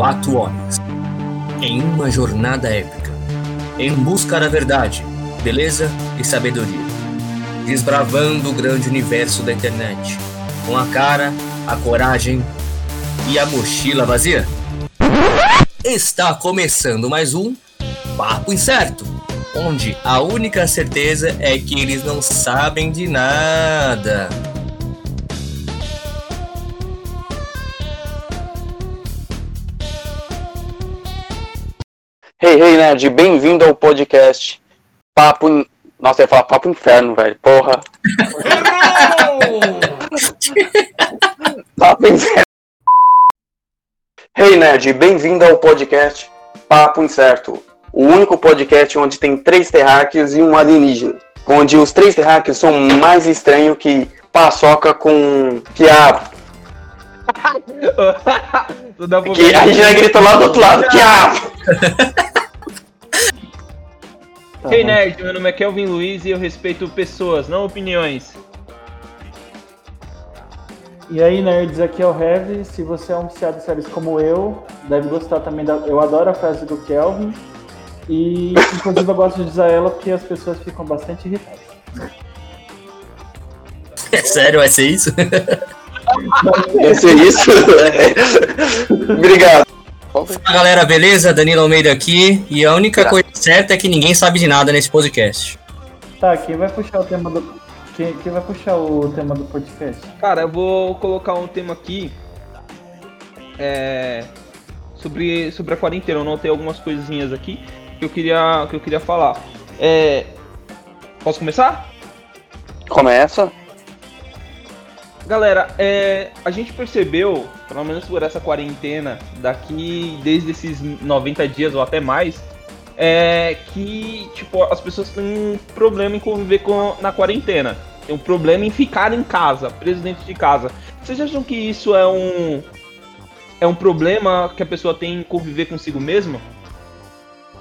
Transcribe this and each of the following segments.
quatro homens em uma jornada épica, em busca da verdade, beleza e sabedoria, desbravando o grande universo da internet, com a cara, a coragem e a mochila vazia. Está começando mais um Papo Incerto, onde a única certeza é que eles não sabem de nada. Hey, hey, nerd, bem-vindo ao podcast Papo. In... Nossa, eu ia falar Papo Inferno, velho. Porra. Papo Inferno. Hey, nerd, bem-vindo ao podcast Papo Incerto. O único podcast onde tem três terráqueos e um alienígena. Onde os três terráqueos são mais estranhos que paçoca com quiabo. que a gente já grita lá do outro lado, quiabo. Hey nerd, meu nome é Kelvin Luiz e eu respeito pessoas, não opiniões. E aí, nerds, aqui é o Heavy. Se você é um viciado em séries como eu, deve gostar também da. Eu adoro a frase do Kelvin. E, inclusive, eu gosto de usar ela porque as pessoas ficam bastante irritadas. É sério, vai ser isso? Vai ser isso? Obrigado. Fala galera, beleza? Danilo Almeida aqui. E a única coisa certa é que ninguém sabe de nada nesse podcast. Tá, quem vai puxar o tema do. Quem, quem vai puxar o tema do podcast? Cara, eu vou colocar um tema aqui. É, sobre, sobre a quarentena. Eu notei algumas coisinhas aqui que eu queria, que eu queria falar. É, posso começar? Começa. Galera, é, a gente percebeu, pelo menos por essa quarentena, daqui desde esses 90 dias ou até mais, é que tipo as pessoas têm um problema em conviver com na quarentena. Tem um problema em ficar em casa, preso dentro de casa. Vocês acham que isso é um é um problema que a pessoa tem em conviver consigo mesma?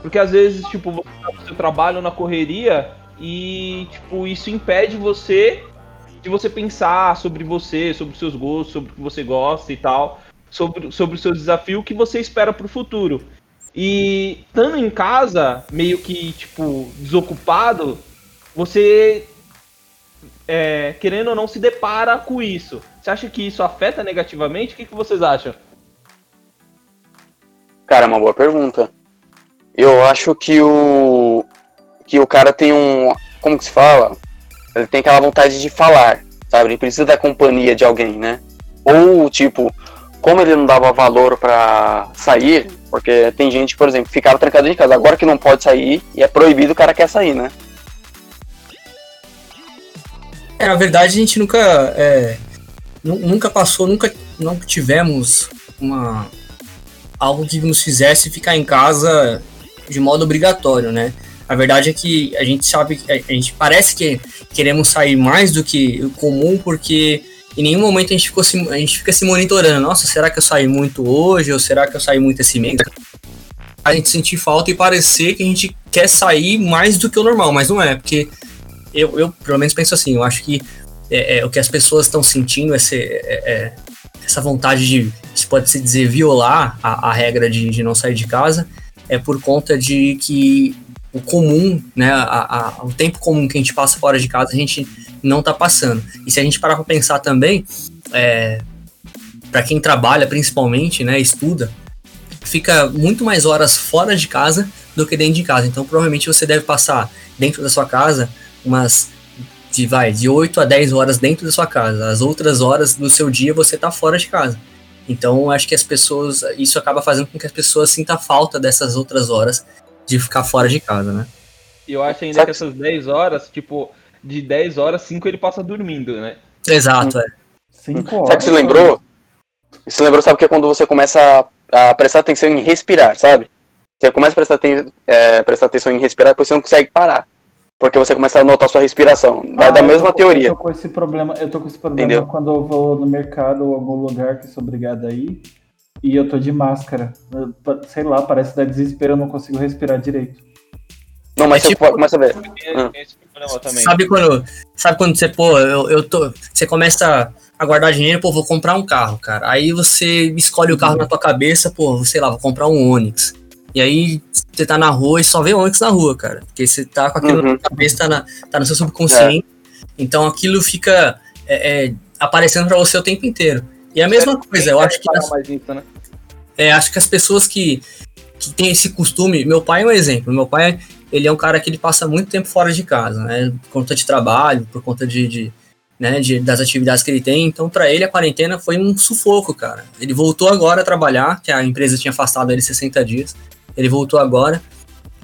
Porque às vezes, tipo, você tá no seu trabalho na correria e tipo isso impede você de você pensar sobre você, sobre seus gostos, sobre o que você gosta e tal, sobre, sobre o seu desafio, o que você espera pro futuro. E estando em casa, meio que, tipo, desocupado, você, é, querendo ou não, se depara com isso. Você acha que isso afeta negativamente? O que, que vocês acham? Cara, é uma boa pergunta. Eu acho que o que o cara tem um, como que se fala? Ele tem aquela vontade de falar, sabe? Ele precisa da companhia de alguém, né? Ou tipo, como ele não dava valor para sair, porque tem gente, por exemplo, ficava trancado em casa, agora que não pode sair e é proibido, o cara quer sair, né? É, na verdade a gente nunca é, nunca passou, nunca não tivemos uma algo que nos fizesse ficar em casa de modo obrigatório, né? A verdade é que a gente sabe, a gente parece que queremos sair mais do que o comum, porque em nenhum momento a gente, ficou se, a gente fica se monitorando. Nossa, será que eu saí muito hoje? Ou será que eu saí muito esse mês? A gente sentir falta e parecer que a gente quer sair mais do que o normal, mas não é, porque eu, eu pelo menos penso assim, eu acho que é, é, o que as pessoas estão sentindo, essa, é, é, essa vontade de, se pode se dizer, violar a, a regra de, de não sair de casa, é por conta de que o comum, né, a, a, o tempo comum que a gente passa fora de casa, a gente não está passando. E se a gente parar para pensar também, é, para quem trabalha principalmente, né, estuda, fica muito mais horas fora de casa do que dentro de casa. Então, provavelmente você deve passar dentro da sua casa umas de vai de 8 a 10 horas dentro da sua casa. As outras horas do seu dia você está fora de casa. Então, acho que as pessoas, isso acaba fazendo com que as pessoas sintam falta dessas outras horas de ficar fora de casa, né? E eu acho ainda que essas 10 horas, tipo, de 10 horas, 5 ele passa dormindo, né? Exato, é. 5 horas. Sabe que você lembrou? Você lembrou, sabe que é quando você começa a, a prestar atenção em respirar, sabe? Você começa a prestar, ten, é, prestar atenção em respirar, depois você não consegue parar. Porque você começa a notar sua respiração. Vai Ah, da eu mesma tô, teoria. Eu tô com esse problema, eu tô com esse problema Entendeu? quando eu vou no mercado ou algum lugar que sou obrigado a ir e eu tô de máscara. Eu- sei lá, parece dar desespero, eu não consigo respirar direito. Não, mas É tipo- começa a ver. Sabe quando, sabe quando você, pô, eu, eu tô. Você começa a guardar dinheiro, pô, vou comprar um carro, cara. Aí você escolhe o carro na tua cabeça, pô, sei lá, vou comprar um Onix. E aí você tá na rua e só vê Onix na rua, cara. Porque você tá com aquilo Uhum. na cabeça, tá, na, tá no seu subconsciente. Então aquilo fica é, é, aparecendo pra você o tempo inteiro. E a mesma coisa, eu acho que nisso, né? é, acho que as pessoas que, que têm esse costume. Meu pai é um exemplo. Meu pai, ele é um cara que ele passa muito tempo fora de casa, né? Por conta de trabalho, por conta de, de, né, de- das atividades que ele tem. Então, para ele, a quarentena foi um sufoco, cara. Ele voltou agora a trabalhar, que a empresa tinha afastado ele 60 dias. Ele voltou agora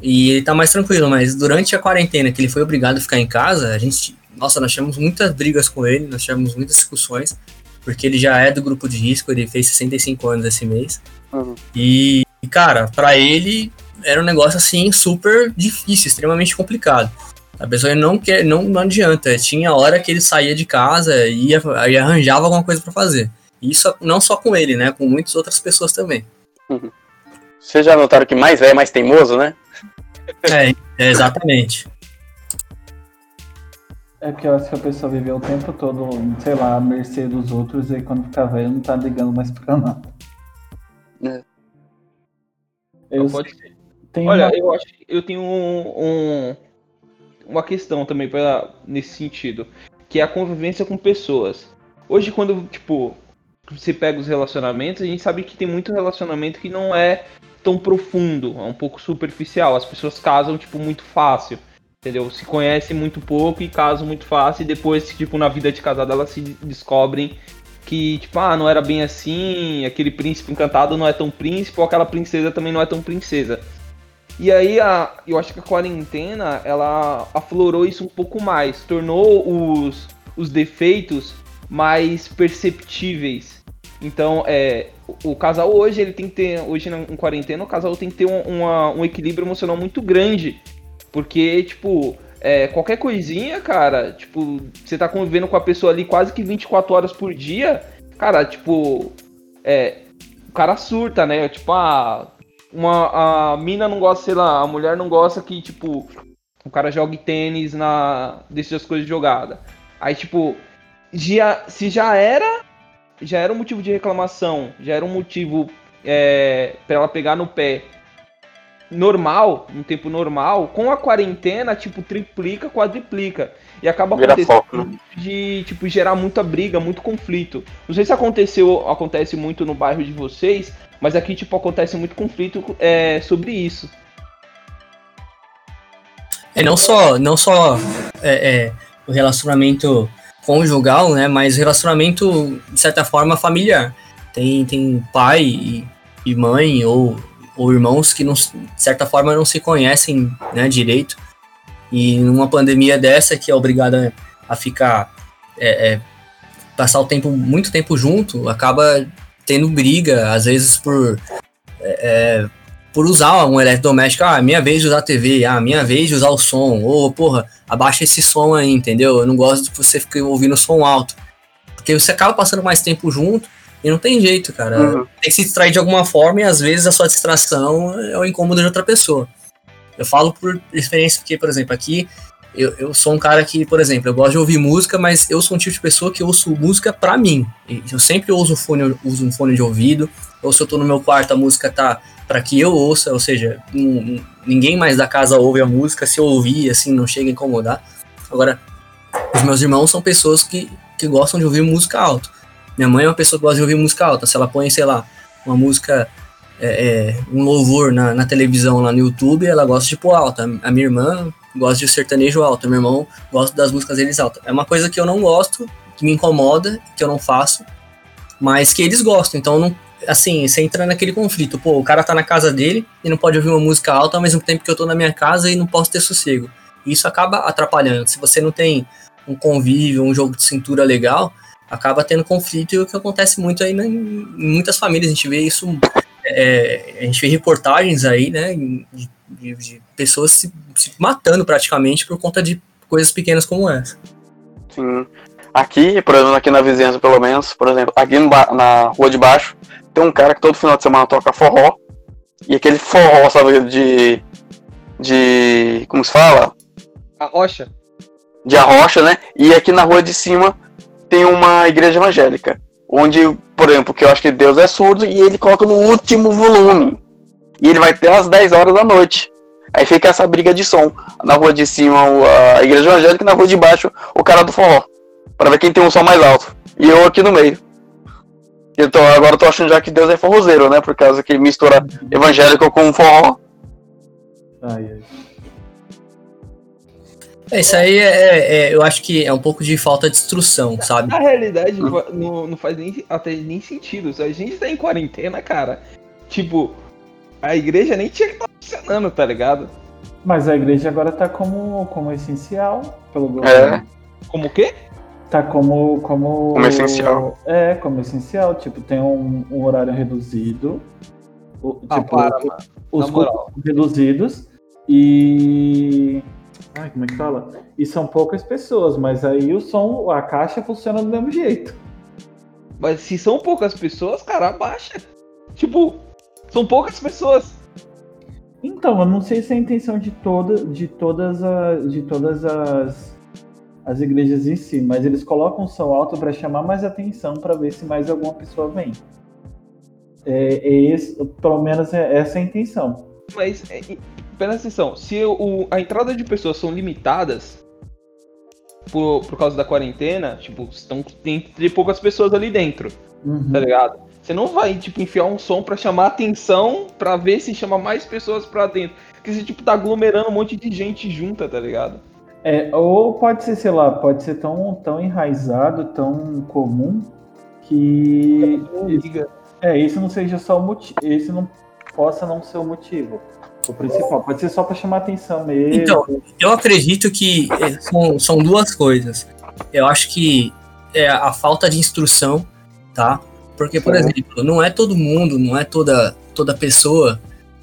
e ele tá mais tranquilo, mas durante a quarentena, que ele foi obrigado a ficar em casa, a gente. Nossa, nós tivemos muitas brigas com ele, nós tivemos muitas discussões, porque ele já é do grupo de risco, ele fez 65 anos esse mês. Uhum. E, cara, pra ele era um negócio assim super difícil, extremamente complicado. A pessoa não quer, não, não adianta. Tinha hora que ele saía de casa e ia, arranjava alguma coisa pra fazer. E Isso não só com ele, né? Com muitas outras pessoas também. Vocês já notaram que mais velho é mais teimoso, né? É, é, exatamente. É porque eu acho que a pessoa viveu o tempo todo, sei lá, à mercê dos outros e quando fica velho não tá ligando mais pra nada. É. Eu Pode ser. tenho Olha, uma- eu acho que eu tenho um, um- uma questão também pra, nesse sentido, que é a convivência com pessoas. Hoje, quando, tipo, você pega os relacionamentos, a gente sabe que tem muito relacionamento que não é tão profundo, é um pouco superficial. As pessoas casam, tipo, muito fácil, entendeu? Se conhecem muito pouco e casam muito fácil, e depois, tipo, na vida de casada elas se descobrem que, tipo, ah, não era bem assim, aquele príncipe encantado não é tão príncipe, ou aquela princesa também não é tão princesa. E aí, a, eu acho que a quarentena, ela aflorou isso um pouco mais, tornou os, os defeitos mais perceptíveis. Então, é, o, o casal hoje, ele tem que ter, hoje em quarentena, o casal tem que ter um, uma- um equilíbrio emocional muito grande. Porque, tipo, é, qualquer coisinha, cara, tipo, você tá convivendo com a pessoa ali quase que 24 horas por dia, cara, tipo, é, o cara surta, né? Tipo, ah, uma, a mina não gosta, sei lá, a mulher não gosta que, tipo, o cara jogue tênis na. deixe as coisas jogadas. Aí, tipo, já, se já era. Já era um motivo de reclamação, já era um motivo é, para ela pegar no pé normal, um tempo normal, com a quarentena, tipo, triplica, quadriplica. E acaba Vira acontecendo foco, né? de, tipo, gerar muita briga, muito conflito. Não sei se aconteceu, acontece muito no bairro de vocês, mas aqui, tipo, acontece muito conflito é, sobre isso. É não só, não só é, é, o relacionamento conjugal, né? Mas o relacionamento, de certa forma, familiar. Tem, tem pai e, e mãe ou, ou irmãos que, não, de certa forma, não se conhecem né, direito. E numa pandemia dessa, que é obrigada a ficar. é, é, passar o tempo, muito tempo junto, acaba tendo briga, às vezes por. é, por usar um eletrodoméstico, ah, minha vez de usar a TV, ah, minha vez de usar o som, ou, porra, abaixa esse som aí, entendeu? Eu não gosto que você fique ouvindo som alto. Porque você acaba passando mais tempo junto e não tem jeito, cara. Uhum. Tem que se distrair de alguma forma e às vezes a sua distração é o incômodo de outra pessoa. Eu falo por experiência porque, por exemplo, aqui eu, eu sou um cara que, por exemplo, eu gosto de ouvir música, mas eu sou um tipo de pessoa que ouço música pra mim. E Eu sempre uso, fone, uso um fone de ouvido, ou se eu tô no meu quarto, a música tá para que eu ouça, ou seja, n- ninguém mais da casa ouve a música, se eu ouvir, assim, não chega a incomodar. Agora, os meus irmãos são pessoas que, que gostam de ouvir música alta. Minha mãe é uma pessoa que gosta de ouvir música alta. Se ela põe, sei lá, uma música, é, é, um louvor na, na televisão, lá no YouTube, ela gosta de pôr alta. A minha irmã gosta de sertanejo alto, meu irmão gosta das músicas deles alta. É uma coisa que eu não gosto, que me incomoda, que eu não faço, mas que eles gostam. Então, não, assim, você entra naquele conflito. Pô, o cara tá na casa dele e não pode ouvir uma música alta ao mesmo tempo que eu tô na minha casa e não posso ter sossego. Isso acaba atrapalhando. Se você não tem um convívio, um jogo de cintura legal, acaba tendo conflito e o que acontece muito aí né, em muitas famílias. A gente vê isso, é, a gente vê reportagens aí, né, de, de- de pessoas se, se matando praticamente por conta de coisas pequenas como essa. Sim. Aqui, por exemplo, aqui na vizinhança, pelo menos, por exemplo, aqui na rua de baixo, tem um cara que todo final de semana toca forró. E aquele forró, sabe, de. De. Como se fala? A rocha? de arrocha, né? E aqui na rua de cima tem uma igreja evangélica. Onde, por exemplo, que eu acho que Deus é surdo e ele coloca no último volume. E ele vai até às 10 horas da noite. Aí fica essa briga de som. Na rua de cima a igreja evangélica e na rua de baixo o cara do forró. Pra ver quem tem um som mais alto. E eu aqui no meio. Então agora eu tô achando já que Deus é forrozeiro, né? Por causa que mistura evangélico com forró. Ai, ai. É, isso aí é, é- eu acho que é um pouco de falta de instrução, sabe? Na realidade, não, não faz nem, até nem sentido. Se a gente tá em quarentena, cara, tipo, a igreja nem tinha que estar funcionando, tá ligado? Mas a igreja agora tá como, como essencial pelo É. governo. Como o quê? Tá como, como. Como essencial. É, como essencial. Tipo, tem um, um horário reduzido. O- Ah, tipo, para, os custos reduzidos. E. Ai, como é que fala? E são poucas pessoas, mas aí o som, a caixa funciona do mesmo jeito. Mas se são poucas pessoas, cara, abaixa. Tipo, são poucas pessoas. Então, eu não sei se é a intenção de, toda, de todas, a, de todas as, as igrejas em si, mas eles colocam o som alto para chamar mais atenção para ver se mais alguma pessoa vem. É, é esse, pelo menos é essa a intenção. Mas, é, presta atenção, se o, a entrada de pessoas são limitadas por, por causa da quarentena, tipo, estão, tem, tem poucas pessoas ali dentro, Uhum. tá ligado? Você não vai, tipo, enfiar um som pra chamar atenção, pra ver se chama mais pessoas pra dentro. Porque você, tipo, tá aglomerando um monte de gente junta, tá ligado? É, ou pode ser, sei lá, pode ser tão, tão enraizado, tão comum, que liga. é, isso não seja só o motivo, esse não possa não ser o motivo. O principal, pode ser só para chamar atenção mesmo. Então, Eu acredito que é, são, são duas coisas. Eu acho que é a falta de instrução, tá? Porque, por exemplo, não é todo mundo, não é toda, toda pessoa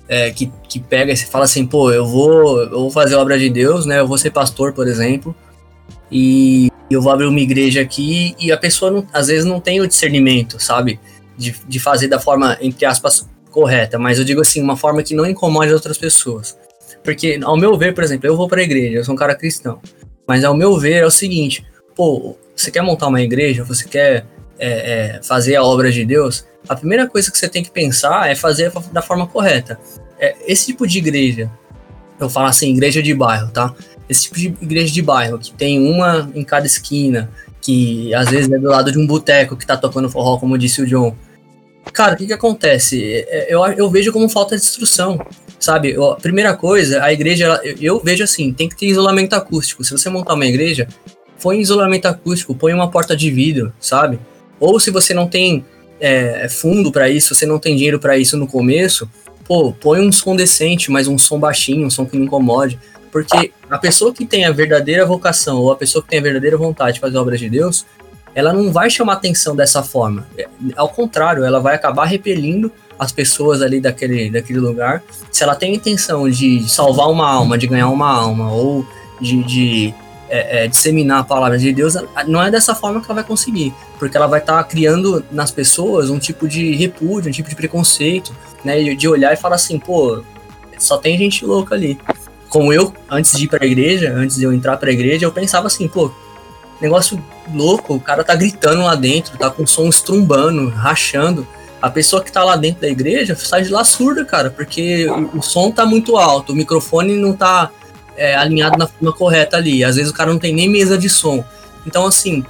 é, que, que pega e se fala assim, pô, eu vou, eu vou fazer a obra de Deus, né? Eu vou ser pastor, por exemplo, e eu vou abrir uma igreja aqui e a pessoa, não- às vezes, não tem o discernimento, sabe? De, de fazer da forma, entre aspas, correta. Mas eu digo assim, uma forma que não incomode outras pessoas. Porque, ao meu ver, por exemplo, eu vou pra igreja, eu sou um cara cristão. Mas ao meu ver é o seguinte, pô, você quer montar uma igreja, você quer é, é, fazer a obra de Deus, a primeira coisa que você tem que pensar é fazer da forma correta. É, esse tipo de igreja, eu falo assim, igreja de bairro, tá? Esse tipo de igreja de bairro, que tem uma em cada esquina, que às vezes é do lado de um boteco que tá tocando forró, como disse o John. Cara, o que que acontece? É, Eu, eu vejo como falta de instrução, sabe? Eu- a primeira coisa, a igreja, ela- eu, vejo assim, tem que ter isolamento acústico. Se você montar uma igreja, põe isolamento acústico, põe uma porta de vidro, sabe? Ou se você não tem é, fundo pra isso, você não tem dinheiro pra isso no começo, pô, põe um som decente, mas um som baixinho, um som que não incomode. Porque a pessoa que tem a verdadeira vocação, ou a pessoa que tem a verdadeira vontade de fazer obras de Deus, ela não vai chamar atenção dessa forma. É, Ao contrário, ela vai acabar repelindo as pessoas ali daquele, daquele lugar. Se ela tem a intenção de salvar uma alma, de ganhar uma alma, ou de, de, é, é, disseminar a palavra de Deus, não é dessa forma que ela vai conseguir. Porque ela vai estar criando nas pessoas um tipo de repúdio, um tipo de preconceito, né? De olhar e falar assim, pô, só tem gente louca ali. Como eu, antes de ir pra igreja, antes de eu entrar pra igreja, eu pensava assim, pô, negócio louco, o cara tá gritando lá dentro, tá com o som estrumbando, rachando. A pessoa que tá lá dentro da igreja sai de lá surda, cara, porque o, o som tá muito alto, o microfone não tá é, alinhado na forma correta ali. Às vezes o cara não tem nem mesa de som. Então, assim,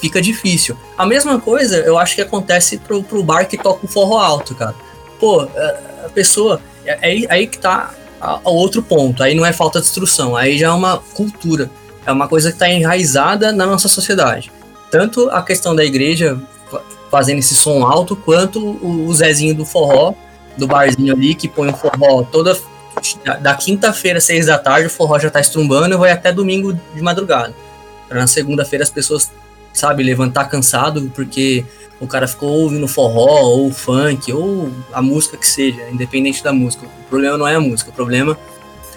fica difícil. A mesma coisa eu acho que acontece pro, pro bar que toca o forró alto, cara. Pô, é, a pessoa. É é aí, que tá a outro ponto. Aí não é falta de instrução, aí já é uma cultura. É uma coisa que está enraizada na nossa sociedade. Tanto a questão da igreja fa- fazendo esse som alto, quanto o, Zezinho do forró, do barzinho ali, que põe o forró toda. da- quinta-feira, seis da tarde, o forró já tá estrumbando e vai até domingo de madrugada. Pra na segunda-feira as pessoas, sabe, levantar cansado porque o cara ficou ouvindo forró, ou funk, ou a música que seja, independente da música. O problema não é a música, o problema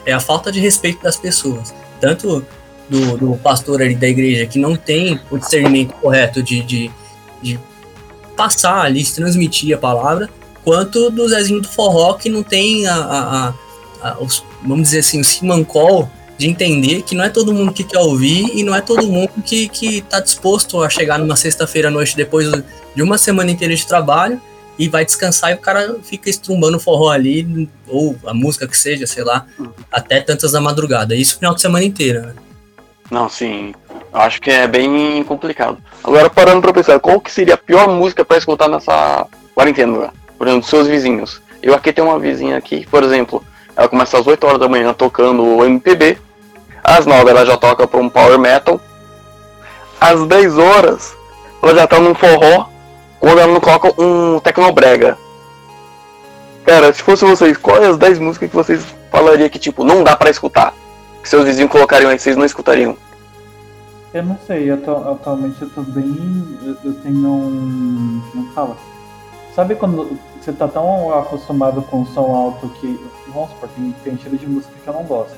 é a falta de respeito das pessoas. Tanto do, do pastor ali da igreja que não tem o discernimento correto de, de, de passar ali, de transmitir a palavra, quanto do Zezinho do Forró que não tem a, a- a- os, vamos dizer assim, o simancol de entender que não é todo mundo que quer ouvir e não é todo mundo que, que tá disposto a chegar numa sexta-feira à noite depois de uma semana inteira de trabalho e vai descansar e o cara fica estrumbando forró ali, ou a música que seja, sei lá, até tantas da madrugada. Isso final de semana inteira, né? Não, sim. Eu acho que é bem complicado. Agora, parando pra pensar, qual que seria a pior música pra escutar nessa quarentena? Por exemplo, dos seus vizinhos. Eu aqui tenho uma vizinha aqui, por exemplo, ela começa às 8 horas da manhã tocando o MPB, às 9 ela já toca pra um power metal, às 10 horas ela já tá num forró, quando ela não coloca um tecnobrega. Cara, se fosse vocês, quais as 10 músicas que vocês falariam que, tipo, não dá pra escutar? Seus vizinhos colocariam aí, vocês não escutariam? Eu não sei, atu atualmente eu tô bem. Eu, eu tenho um. Como fala? Sabe quando você tá tão acostumado com som alto que. Vamos supor, tem, tem estilo de música que eu não gosto.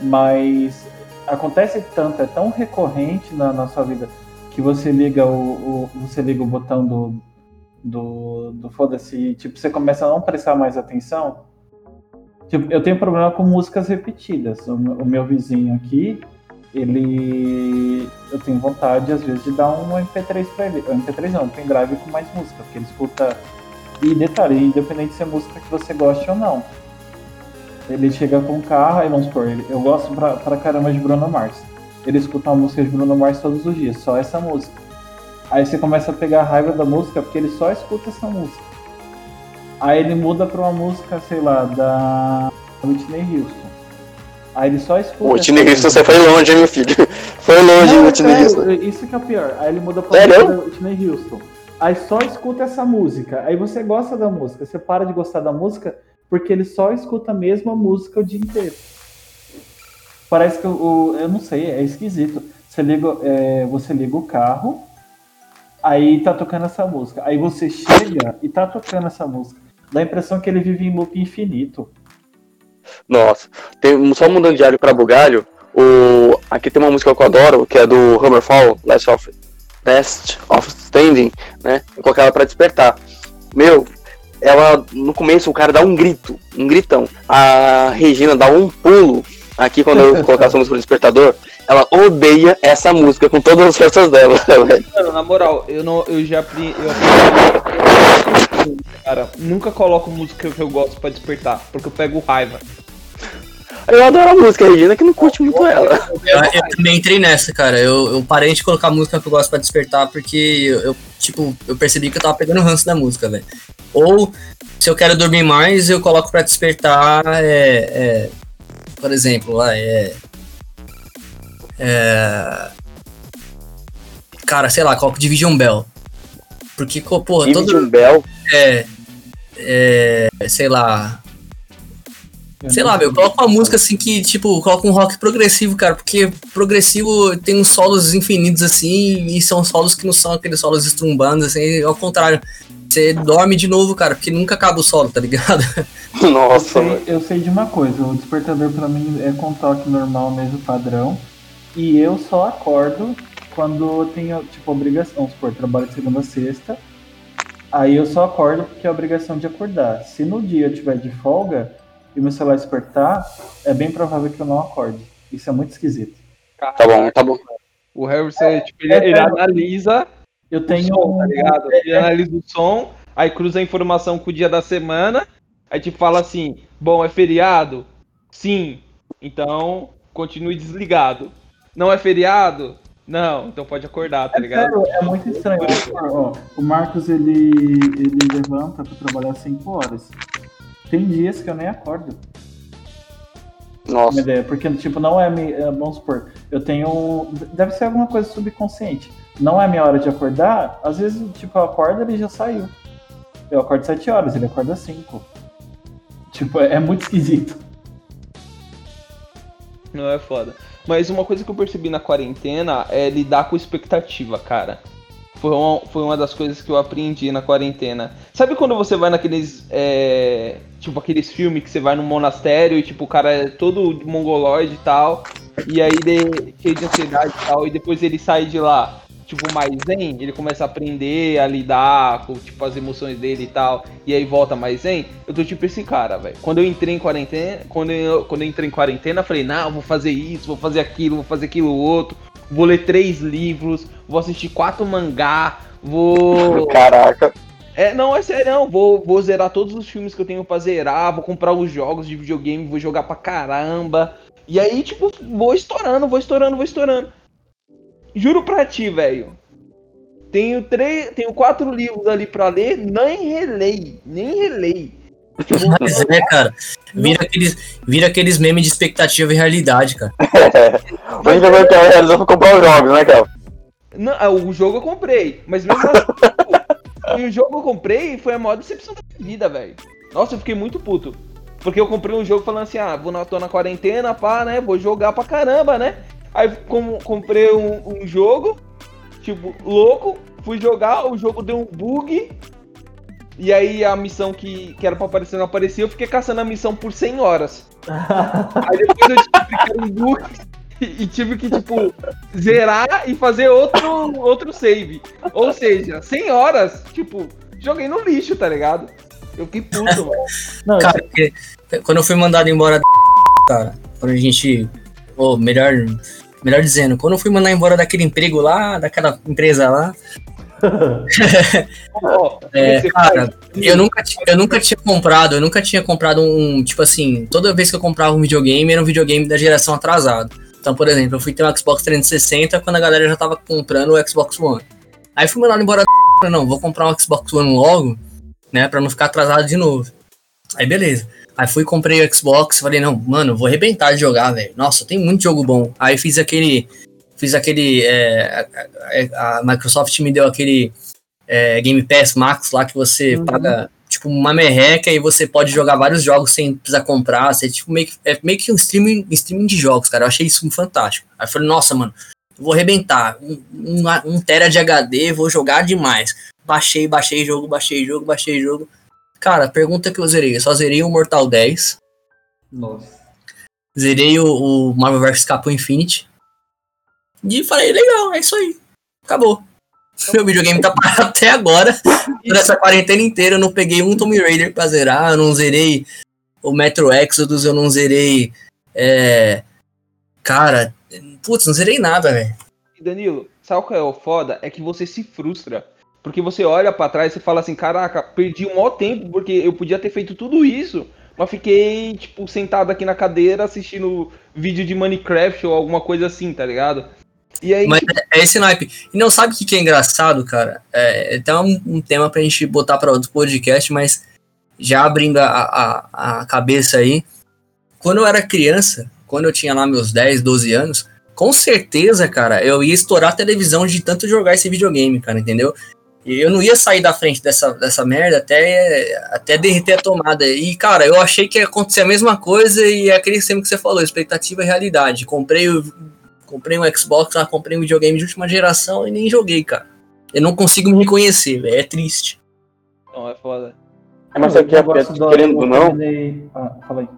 Mas acontece tanto, é tão recorrente na, na sua vida que você liga o, o você liga o botão do, do, do foda-se tipo, você começa a não prestar mais atenção. Tipo, eu tenho problema com músicas repetidas. O, o meu vizinho aqui, ele. Eu tenho vontade, às vezes, de dar um MP3 pra ele. Um MP3 não, um pendrive com mais música, porque ele escuta. E detalhe, independente se é música que você goste ou não. Ele chega com o carro, aí vamos supor, ele, eu gosto pra, pra caramba de Bruno Mars. Ele escuta uma música de Bruno Mars todos os dias, só essa música. Aí você começa a pegar a raiva da música porque ele só escuta essa música. Aí ele muda pra uma música, sei lá, da Whitney Houston. Aí ele só escuta. Whitney Houston, você foi longe, meu filho. Foi longe, Não, Whitney sério, Houston. Isso que é o pior. Aí ele muda pra Sério? música da Whitney Houston. Aí só escuta essa música. Aí você gosta da música. Você para de gostar da música porque ele só escuta a mesma música o dia inteiro. Parece que o. o- Eu não sei, é esquisito. Você liga, é, você liga o carro, aí tá tocando essa música. Aí você chega e tá tocando essa música. Dá a impressão que ele vive em loop infinito. Nossa, tem, só mudando de alho pra bugalho, o, aqui tem uma música que eu adoro, que é do Hammerfall, Last of, Last of Standing, né? Eu coloquei ela pra despertar. Meu, ela, no começo o cara dá um grito, um gritão. A Regina dá um pulo aqui quando eu colocar essa música no despertador. Ela odeia essa música com todas as forças dela, velho. Mano, na moral, eu não. Eu já. Eu aprendi cara, nunca coloco música que eu gosto pra despertar, porque eu pego raiva. Eu adoro a música, a Regina que não curte muito ela. Eu, eu também entrei nessa, cara. Eu, eu parei de colocar música que eu gosto pra despertar, porque eu, eu, tipo, eu percebi que eu tava pegando ranço da música, velho. Ou, se eu quero dormir mais, eu coloco pra despertar, é, é, por exemplo, lá, é, é... Cara, sei lá, coloco Division Bell. Porque, porra, todo... Division Bell. É, é, sei lá, Sei lá, meu, eu coloco uma música assim que, tipo, coloca um rock progressivo, cara, porque progressivo tem uns solos infinitos assim, e são solos que não são aqueles solos estrumbantes, assim, ao contrário. Você dorme de novo, cara, porque nunca acaba o solo, tá ligado? Eu Nossa, velho. sei, eu sei de uma coisa, o despertador pra mim é com toque normal mesmo, padrão. E eu só acordo quando eu tenho, tipo, obrigação. Supor, trabalho de segunda a sexta. Aí eu só acordo porque é obrigação de acordar. Se no dia eu tiver de folga e meu celular despertar, é bem provável que eu não acorde. Isso é muito esquisito. Tá bom, tá bom. O Harrison, tipo, ele, é, ele é. analisa Eu o tenho. som, tá ligado? Ele analisa o som, aí cruza a informação com o dia da semana, aí te fala assim, bom, é feriado? Sim. Então, continue desligado. Não é feriado? Não, então pode acordar, tá É, ligado? sério, é muito estranho. Ó, o Marcos ele, ele levanta pra trabalhar 5 horas. Tem dias que eu nem acordo. Nossa. ideia, porque, tipo, não é, é, vamos supor, eu tenho, deve ser alguma coisa subconsciente, não é minha hora de acordar, às vezes, tipo, eu acordo ele já saiu, eu acordo 7 horas, ele acorda 5, tipo, é, é muito esquisito. Não é foda. Mas uma coisa que eu percebi na quarentena é lidar com expectativa, cara. Foi uma, foi uma das coisas que eu aprendi na quarentena. Sabe quando você vai naqueles. é, tipo, aqueles filmes que você vai no monastério e, tipo, o cara é todo mongoloide e tal. E aí, de, cheio de ansiedade e tal. E depois ele sai de lá, tipo, mais zen, ele começa a aprender a lidar com, tipo, as emoções dele e tal, e aí volta mais zen, eu tô tipo esse cara, velho. Quando eu entrei em quarentena, quando eu, quando eu entrei em quarentena, eu falei, não, vou fazer isso, vou fazer aquilo, vou fazer aquilo outro, vou ler três livros, vou assistir quatro mangá, vou... Caraca. É, não, é sério, não. Vou, vou zerar todos os filmes que eu tenho pra zerar, vou comprar os jogos de videogame, vou jogar pra caramba. E aí, tipo, vou estourando, vou estourando, vou estourando. Juro pra ti, velho. Tenho três, tenho quatro livros ali pra ler, nem relei, nem relei. Mas é, cara. Vira aqueles, vira aqueles memes de expectativa e realidade, cara. Coisa que eu realizou foi comprar os jogos, né, Kel? não, ah, o jogo eu comprei, mas mesmo assim, o jogo eu comprei foi a maior decepção da minha vida, velho. Nossa, eu fiquei muito puto. Porque eu comprei um jogo falando assim, ah, vou na, tô na quarentena, pá, né? Vou jogar pra caramba, né? Aí com- comprei um, um jogo, tipo, louco, fui jogar, o jogo deu um bug. E aí a missão que, que era pra aparecer não aparecia, eu fiquei caçando a missão por 100 horas. Aí depois eu descobri que era um bug e tive que, tipo, zerar e fazer outro, outro save. Ou seja, 100 horas, tipo, joguei no lixo, tá ligado? Eu fiquei puto, mano. Não, Cara, porque quando eu fui mandado embora da cara, quando a gente. Ou melhor, melhor dizendo, quando eu fui mandar embora daquele emprego lá, daquela empresa lá, É, cara, eu nunca, eu nunca tinha comprado, eu nunca tinha comprado um, tipo assim, toda vez que eu comprava um videogame, era um videogame da geração atrasada. Então, por exemplo, eu fui ter um Xbox 360 quando a galera já tava comprando o Xbox One. Aí fui mandado embora não, vou comprar um Xbox One logo, né, pra não ficar atrasado de novo. Aí beleza. Aí fui comprei o Xbox, falei, não, mano, vou arrebentar de jogar, velho. Nossa, tem muito jogo bom. Aí fiz aquele fiz aquele é, a, a Microsoft me deu aquele é, Game Pass Max lá que você Uhum. paga tipo uma merreca e você pode jogar vários jogos sem precisar comprar. Você, tipo, meio que, é meio que um streaming, streaming de jogos, cara. Eu achei isso fantástico. Aí falei, nossa, mano, vou arrebentar. Um, um, um tera de HD, vou jogar demais. Baixei, baixei jogo, baixei jogo, baixei jogo. Cara, pergunta que eu zerei. Eu só zerei o Mortal 10. Nossa. Zerei o, o Marvel vs Capcom Infinity. E falei, legal, é isso aí. Acabou. Meu videogame tá parado até agora. Nessa quarentena inteira eu não peguei um Tomb Raider pra zerar, eu não zerei o Metro Exodus, eu não zerei. É. Cara, putz, não zerei nada, velho. Danilo, sabe qual é o foda? É que você se frustra. Porque você olha pra trás e fala assim, caraca, perdi um maior tempo porque eu podia ter feito tudo isso, mas fiquei, tipo, sentado aqui na cadeira assistindo vídeo de Minecraft ou alguma coisa assim, tá ligado? E aí, Mas é esse naipe. E não sabe o que, que é engraçado, cara? É, é até um, um tema pra gente botar pra outro podcast, mas já abrindo a, a, a cabeça aí. Quando eu era criança, quando eu tinha lá meus 10, 12 anos, com certeza, cara, eu ia estourar a televisão de tanto jogar esse videogame, cara, entendeu? E eu não ia sair da frente dessa, dessa merda até, até derreter a tomada. E, cara, eu achei que ia acontecer a mesma coisa e é aquele sempre que você falou, expectativa e realidade. Comprei o, comprei um Xbox, lá, comprei um videogame de última geração e nem joguei, cara. Eu não consigo me reconhecer, velho. É triste. não, é foda. É, mas Eu aqui, é, querendo ou eu não, terminei- Ah, fala aí.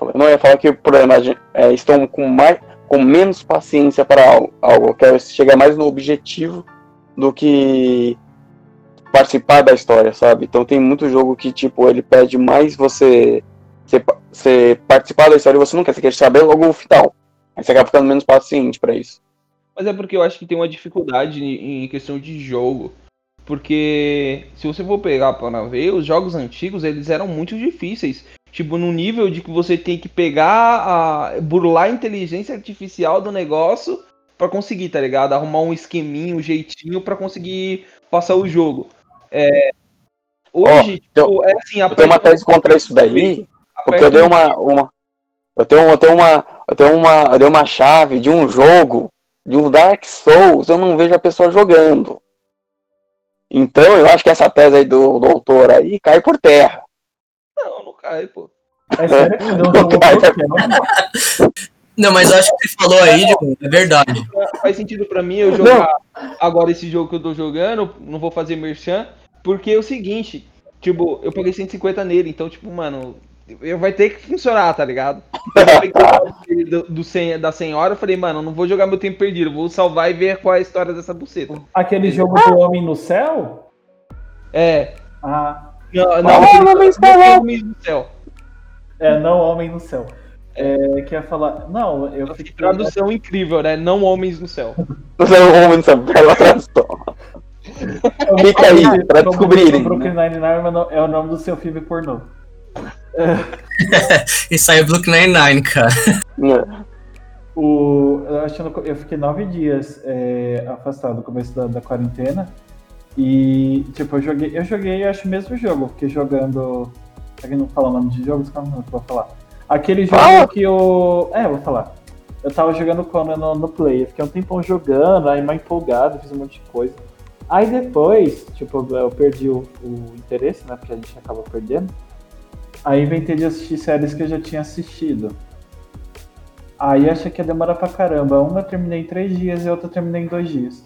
eu não ia falar que o problema é, estão com mais com menos paciência para algo, algo quero chegar mais no objetivo do que participar da história, sabe? Então tem muito jogo que tipo ele pede mais você você, você participar da história e você não quer, você quer saber logo o final. Aí você acaba ficando menos paciente para isso. Mas é porque eu acho que tem uma dificuldade em questão de jogo. Porque se você for pegar para ver, os jogos antigos eles eram muito difíceis. Tipo, no nível de que você tem que pegar a. burlar a inteligência artificial do negócio pra conseguir, tá ligado? Arrumar um esqueminho, um jeitinho pra conseguir passar o jogo. É, Hoje, tipo, é assim, Eu tenho uma tese contra isso daí, porque eu dei uma, uma eu tenho, eu tenho uma, eu tenho uma, eu dei uma chave de um jogo, de um Dark Souls, eu não vejo a pessoa jogando. Então, eu acho que essa tese aí do doutor aí cai por terra. Não, não cai, pô. É sério que você não jogou Vai, vai. Não, mas eu acho que você falou aí, é verdade. Faz sentido pra mim eu jogar agora esse jogo que eu tô jogando, não vou fazer merchan, porque é o seguinte, tipo, eu paguei 150 nele, então, tipo, mano, eu vai ter que funcionar, tá ligado? Do, do sen- da senhora, eu falei, mano, eu não vou jogar meu tempo perdido, vou salvar e ver qual é a história dessa buceta. Aquele jogo do Homem no Céu? É. Ah, Não, não, Ah, aquele- não, não, Homens do céu. é, não Homem no Céu. É, que ia falar. Não, eu Que fiquei. tradução incrível, né? Não homens no céu. Não, homem, sabe? Pela tradução. Fica aí, pra descobrirem. Brooklyn Nine-Nine é o nome do seu filme pornô. E saiu Brooklyn Nine-Nine, cara. né? O, eu, acho que eu, eu fiquei nove dias é, afastado no começo da, da quarentena. E, tipo, eu joguei, eu joguei, acho, o mesmo jogo. Fiquei jogando. Aqui não fala o nome de jogos, calma, não, que eu vou falar. Aquele jogo Fala! que eu. É, vou falar. Eu tava jogando Conan no, no Play. Eu fiquei um tempão jogando, aí mais empolgado, fiz um monte de coisa. Aí depois, tipo, eu perdi o, o interesse, né? Porque a gente acaba perdendo. Aí inventei de assistir séries que eu já tinha assistido. Aí achei que ia demorar pra caramba. Uma eu terminei em três dias e a outra eu terminei em dois dias.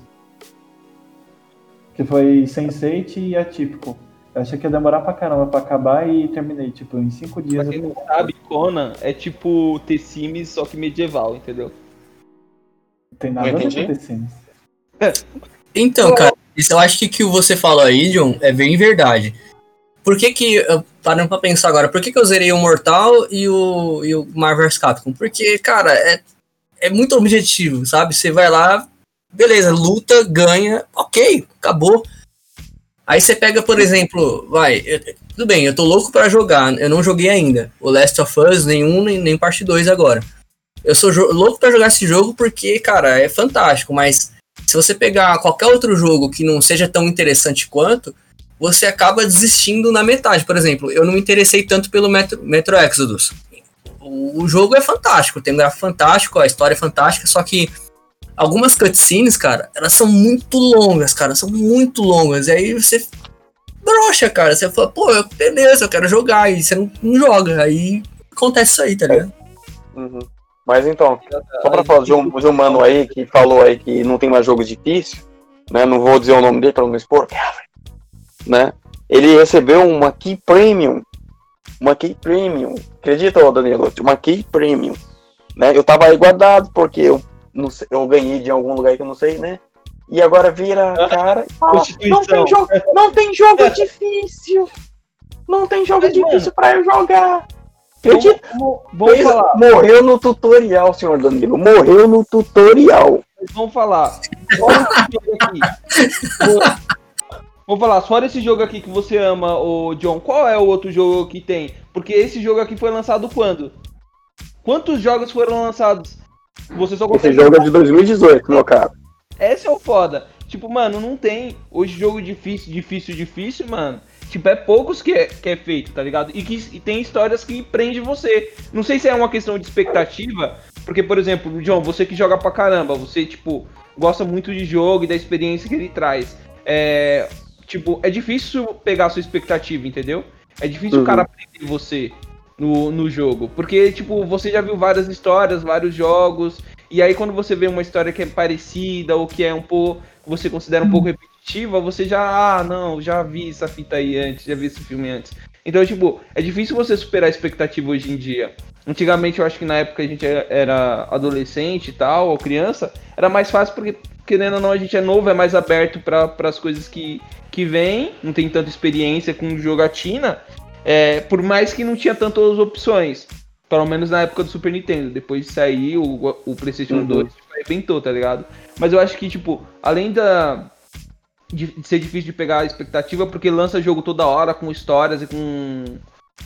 Que foi Sense8 e Atípico. Eu achei que ia demorar pra caramba pra acabar e terminei, tipo, em cinco dias. Pra quem eu- não sabe, Conan é tipo The Sims, só que medieval, entendeu? Tem nada Não a ver com The Sims. Então, cara, isso eu acho que o que você falou aí, John, é bem verdade. Por que que, eu- parando pra pensar agora, por que que eu zerei o Mortal e o, e o Marvel vs Capcom? Porque, cara, é, é muito objetivo, sabe? Você vai lá, beleza, luta, ganha, ok, acabou. Aí você pega, por exemplo, vai, tudo bem, eu tô louco pra jogar, eu não joguei ainda. O Last of Us, nenhum, nem, nem parte 2 agora. Eu sou louco pra jogar esse jogo porque, cara, é fantástico, mas se você pegar qualquer outro jogo que não seja tão interessante quanto, você acaba desistindo na metade. Por exemplo, eu não me interessei tanto pelo Metro, Metro Exodus. O, o jogo é fantástico, tem um gráfico fantástico, a história é fantástica, só que algumas cutscenes, cara, elas são muito longas, cara, são muito longas. E aí você brocha, cara. Você fala, pô, eu- beleza, eu quero jogar. E você não, não joga. Aí acontece isso aí, tá ligado? Uhum. Mas então, só pra falar de um, de um mano aí que falou aí que não tem mais jogo difícil, né? Não vou dizer o nome dele pra não expor, né? Ele recebeu uma Key Premium. Uma Key Premium. Acredita, ô Danilo? Uma Key Premium. Né? Eu tava aí guardado porque eu, não sei- eu ganhei de algum lugar que eu não sei, né? E agora vira a cara e fala, não tem, jogo, não tem jogo difícil. Não tem jogo Mas, difícil pra eu jogar. Vamos, vamos Fez- falar, Morreu no tutorial, senhor Danilo. Morreu no tutorial. vamos falar. Fora esse jogo aqui. Vou falar, fora esse jogo aqui que você ama, o John, qual é o outro jogo que tem? Porque esse jogo aqui foi lançado quando? Quantos jogos foram lançados? Você só Esse consegue jogo é de 2018, meu cara. Esse é o foda. Tipo, mano, não tem. Hoje jogo difícil, difícil, difícil, mano. Tipo, é poucos que é, que é feito, tá ligado? E que e tem histórias que prende você. Não sei se é uma questão de expectativa, porque, por exemplo, John, você que joga pra caramba, você, tipo, gosta muito de jogo e da experiência que ele traz. É. Tipo, é difícil pegar a sua expectativa, entendeu? É difícil Uhum. o cara prender você no, no jogo. Porque, tipo, você já viu várias histórias, vários jogos. E aí, quando você vê uma história que é parecida ou que é um pouco. você considera um pouco repetitiva, você já. Ah, não, já vi essa fita aí antes, já vi esse filme antes. Então, tipo, é difícil você superar a expectativa hoje em dia. Antigamente, eu acho que na época a gente era- era adolescente e tal, ou criança, era mais fácil porque, querendo ou não, a gente é novo, é mais aberto para as coisas que, que vêm, não tem tanta experiência com jogatina, é, por mais que não tinha tantas opções. Pelo menos na época do Super Nintendo. Depois de sair o, o PlayStation Uhum. 2, tipo, arrebentou, tá ligado? Mas eu acho que, tipo, além da. De, ser difícil de pegar a expectativa, porque lança jogo toda hora com histórias e com.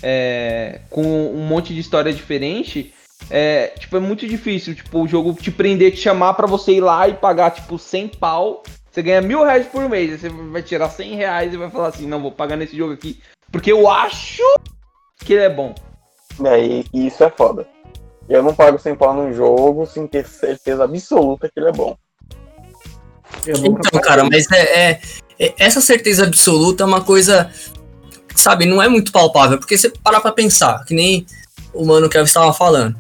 é, com um monte de história diferente. É, tipo, é muito difícil, tipo, o jogo te prender, te chamar pra você ir lá e pagar, tipo, 100 pau. Você ganha mil reais por mês, aí você vai tirar 100 reais e vai falar assim, não, vou pagar nesse jogo aqui, porque eu acho que ele é bom. É, e, e isso é foda. Eu não pago 100 pau num jogo sem ter certeza absoluta que ele é bom. Eu nunca Então, cara, mas é, é- é- essa certeza absoluta é uma coisa, sabe, não é muito palpável, porque você parar pra pensar, que nem o mano que eu estava falando.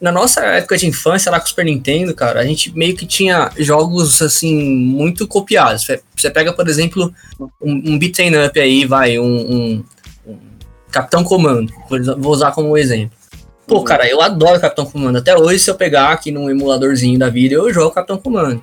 Na nossa época de infância, lá com o Super Nintendo, cara, a gente meio que tinha jogos, assim, muito copiados. Você- pega, por exemplo, um, um beat'em up aí, vai, um, um Capitão Comando, vou usar como exemplo. Pô, uhum. cara, eu adoro Capitão Comando. Até hoje, se eu pegar aqui num emuladorzinho da vida, eu jogo Capitão Comando.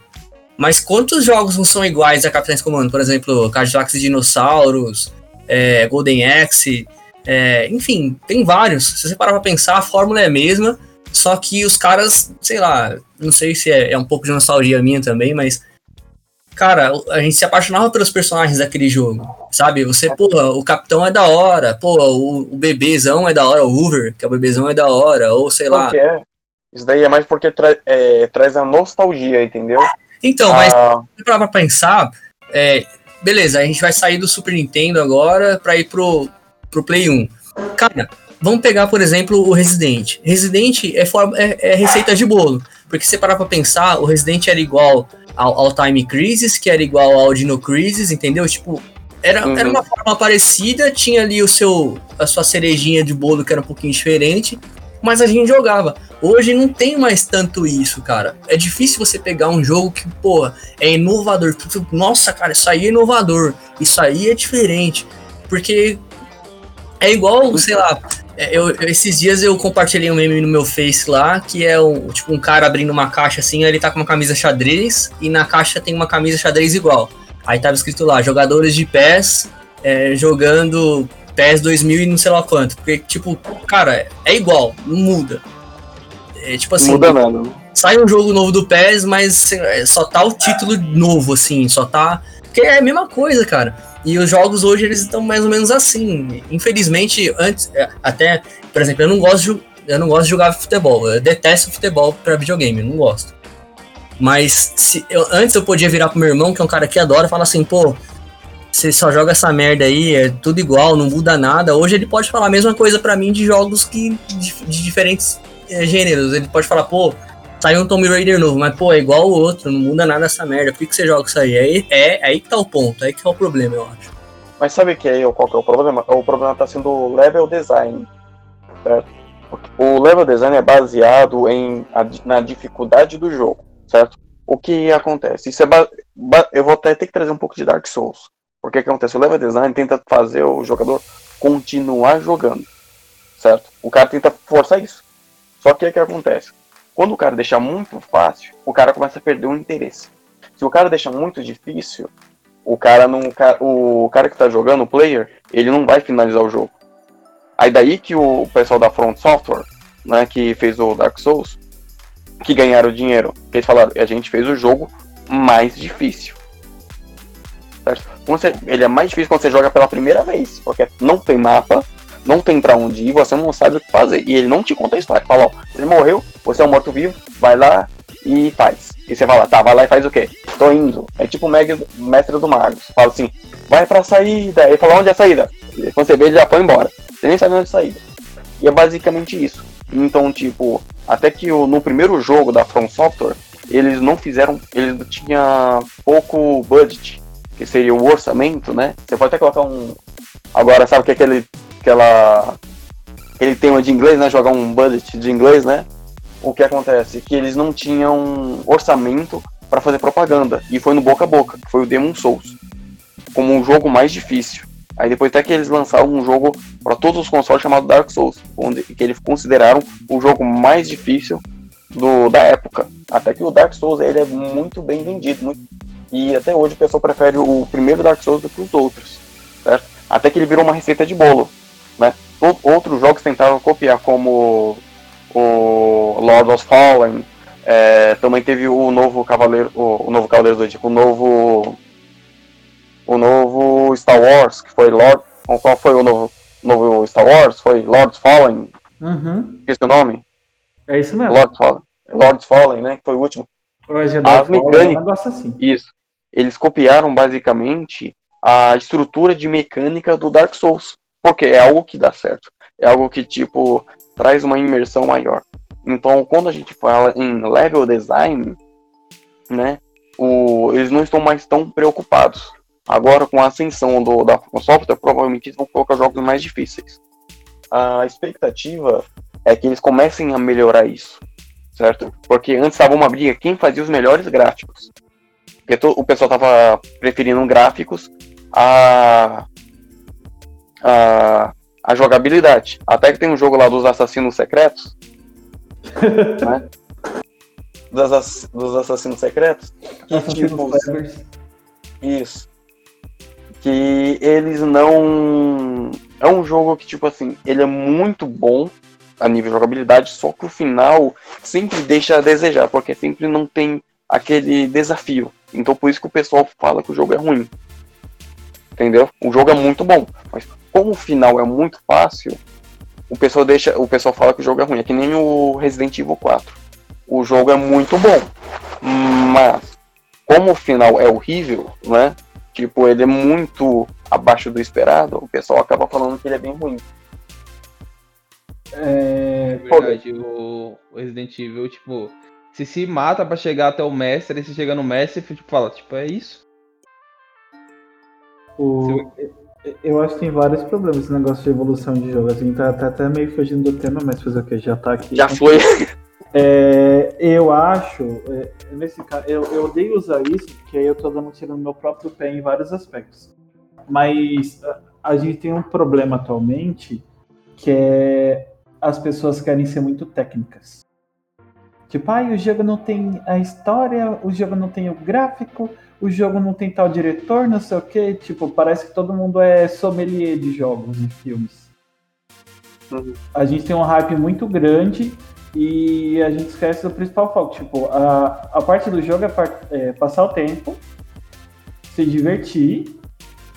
Mas quantos jogos não são iguais a Capitães Comando? Por exemplo, Cadillacs e Dinossauros, é, Golden Axe, é, enfim, tem vários. Se você parar pra pensar, a fórmula é a mesma, só que os caras, sei lá, não sei se é, é um pouco de nostalgia minha também, mas cara, a gente se apaixonava pelos personagens daquele jogo, sabe? Você, pô, o capitão é da hora, pô, o, o bebezão é da hora, o Hoover, que é o bebezão é da hora, ou sei lá. É. Isso daí é mais porque tra é, traz a nostalgia, entendeu? Então, mas ah. pra pensar, é, beleza, a gente vai sair do Super Nintendo agora pra ir pro, pro Play 1. Cara, vamos pegar, por exemplo, o Resident. Resident é, forma, é, é receita de bolo. Porque se você parar pra pensar, o Resident era igual ao, ao Time Crisis, que era igual ao Dino Crisis, entendeu? Tipo, era, uhum. era uma forma parecida, tinha ali o seu a sua cerejinha de bolo que era um pouquinho diferente, mas a gente jogava. Hoje não tem mais tanto isso, cara. É difícil você pegar um jogo que, pô, é inovador. Nossa, cara, isso aí é inovador. Isso aí é diferente. Porque é igual, sei lá, é, eu, esses dias eu compartilhei um meme no meu Face lá, que é um, tipo um cara abrindo uma caixa assim, ele tá com uma camisa xadrez e na caixa tem uma camisa xadrez igual. Aí tava escrito lá, jogadores de PES é, jogando PES 2000 e não sei lá quanto. Porque, tipo, cara, é igual, não muda. É tipo assim. Muda nada. Sai um jogo novo do PES, mas é, só tá o título novo, assim, só tá. Porque é a mesma coisa, cara. E os jogos hoje eles estão mais ou menos assim. Infelizmente, antes, é, até, por exemplo, eu não gosto de, eu não gosto de jogar futebol. Eu detesto futebol para videogame, não gosto. Mas se eu, antes eu podia virar pro meu irmão, que é um cara que adora, falar assim, pô, você só joga essa merda aí, é tudo igual, não muda nada. Hoje ele pode falar a mesma coisa para mim de jogos que de, de diferentes é, gêneros. Ele pode falar, pô, saiu um Tomb Raider novo, mas pô, é igual o outro, não muda nada essa merda. Por que, que você joga isso aí? É, é, aí que tá o ponto, aí que tá o problema, eu acho. Mas sabe que aí qual que é o problema? O problema tá sendo o level design. Certo? O level design é baseado em, na dificuldade do jogo, certo? O que acontece? Isso é eu vou até ter que trazer um pouco de Dark Souls. Porque o que acontece? O level design tenta fazer o jogador continuar jogando, certo? O cara tenta forçar isso. Só que o que acontece? Quando o cara deixa muito fácil, o cara começa a perder o interesse. Se o cara deixa muito difícil, o cara não. O cara que tá jogando, o player, ele não vai finalizar o jogo. Aí daí que o pessoal da Front Software, né, que fez o Dark Souls, que ganharam dinheiro, eles falaram, a gente fez o jogo mais difícil. Certo? Você, ele é mais difícil quando você joga pela primeira vez, porque não tem mapa, não tem para onde ir, você não sabe o que fazer. E ele não te conta a história. Fala, ó, ele morreu, você é um morto-vivo, vai lá e faz. E você fala, tá, vai lá e faz o quê? Tô indo. É tipo o mestre do mago. Fala assim, vai pra saída. Ele fala, onde é a saída? Quando você vê, ele já foi embora. Você nem sabe onde é a saída. E é basicamente isso. Então, tipo, até que o, no primeiro jogo da From Software, eles não fizeram. Eles tinham pouco budget, que seria o orçamento, né? Você pode até colocar um. Agora, sabe o que é aquele aquela aquele tema de inglês, né? Jogar um budget de inglês, né? O que acontece? Que eles não tinham orçamento para fazer propaganda. E foi no boca a boca, que foi o Demon Souls. Como um jogo mais difícil. Aí depois até que eles lançaram um jogo para todos os consoles chamado Dark Souls, onde que eles consideraram o jogo mais difícil do, da época. Até que o Dark Souls ele é muito bem vendido, muito, e até hoje o pessoal prefere o primeiro Dark Souls do que os outros, certo? Até que ele virou uma receita de bolo. Né? Outros jogos tentaram copiar, como o Lord of Fallen, é, também teve o novo Cavaleiro, o, o novo Cavaleiro do Tipo, o novo o novo Star Wars, que foi Lord, qual foi o novo, novo Star Wars? Foi Lord Fallen. Uhum. Esqueci o nome. É isso mesmo. Lord Fallen, Lord Fallen, né? Que foi o último. As mecânicas, assim. Isso. Eles copiaram basicamente a estrutura de mecânica do Dark Souls. Porque é algo que dá certo. É algo que, tipo, traz uma imersão maior. Então, quando a gente fala em level design, né, o, eles não estão mais tão preocupados. Agora, com a ascensão do, da software, provavelmente eles vão colocar jogos mais difíceis. A expectativa é que eles comecem a melhorar isso, certo? Porque antes estava uma briga quem fazia os melhores gráficos. Porque o pessoal estava preferindo gráficos a a, a jogabilidade. Até que tem um jogo lá dos assassinos secretos. né? dos, ass dos assassinos secretos. Que, Assassinos tipo, isso. Que eles não. É um jogo que, tipo assim, ele é muito bom a nível de jogabilidade, só que o final sempre deixa a desejar, porque sempre não tem aquele desafio. Então por isso que o pessoal fala que o jogo é ruim. Entendeu? O jogo é muito bom, mas como o final é muito fácil, o pessoal deixa, o pessoal fala que o jogo é ruim, é que nem o Resident Evil 4. O jogo é muito bom, mas como o final é horrível, né? Tipo, ele é muito abaixo do esperado, o pessoal acaba falando que ele é bem ruim. É, É verdade, o, Resident Evil, tipo, se se mata pra chegar até o mestre, aí você chega no mestre e tipo, fala, tipo, é isso? o- eu acho que tem vários problemas esse negócio de evolução de jogo. Assim, tá, tá até meio fugindo do tema, mas fazer o que? Já tá aqui. Já foi. É, eu acho, é, nesse caso, eu, eu odeio usar isso, porque aí eu tô dando tiro no meu próprio pé em vários aspectos. Mas a, a gente tem um problema atualmente que é as pessoas querem ser muito técnicas. Tipo, ai, o jogo não tem a história, o jogo não tem o gráfico, o jogo não tem tal diretor, não sei o quê. Tipo, parece que todo mundo é sommelier de jogos e filmes. Uhum. A gente tem um hype muito grande e a gente esquece do principal foco. Tipo, a, a parte do jogo é, par- é passar o tempo, se divertir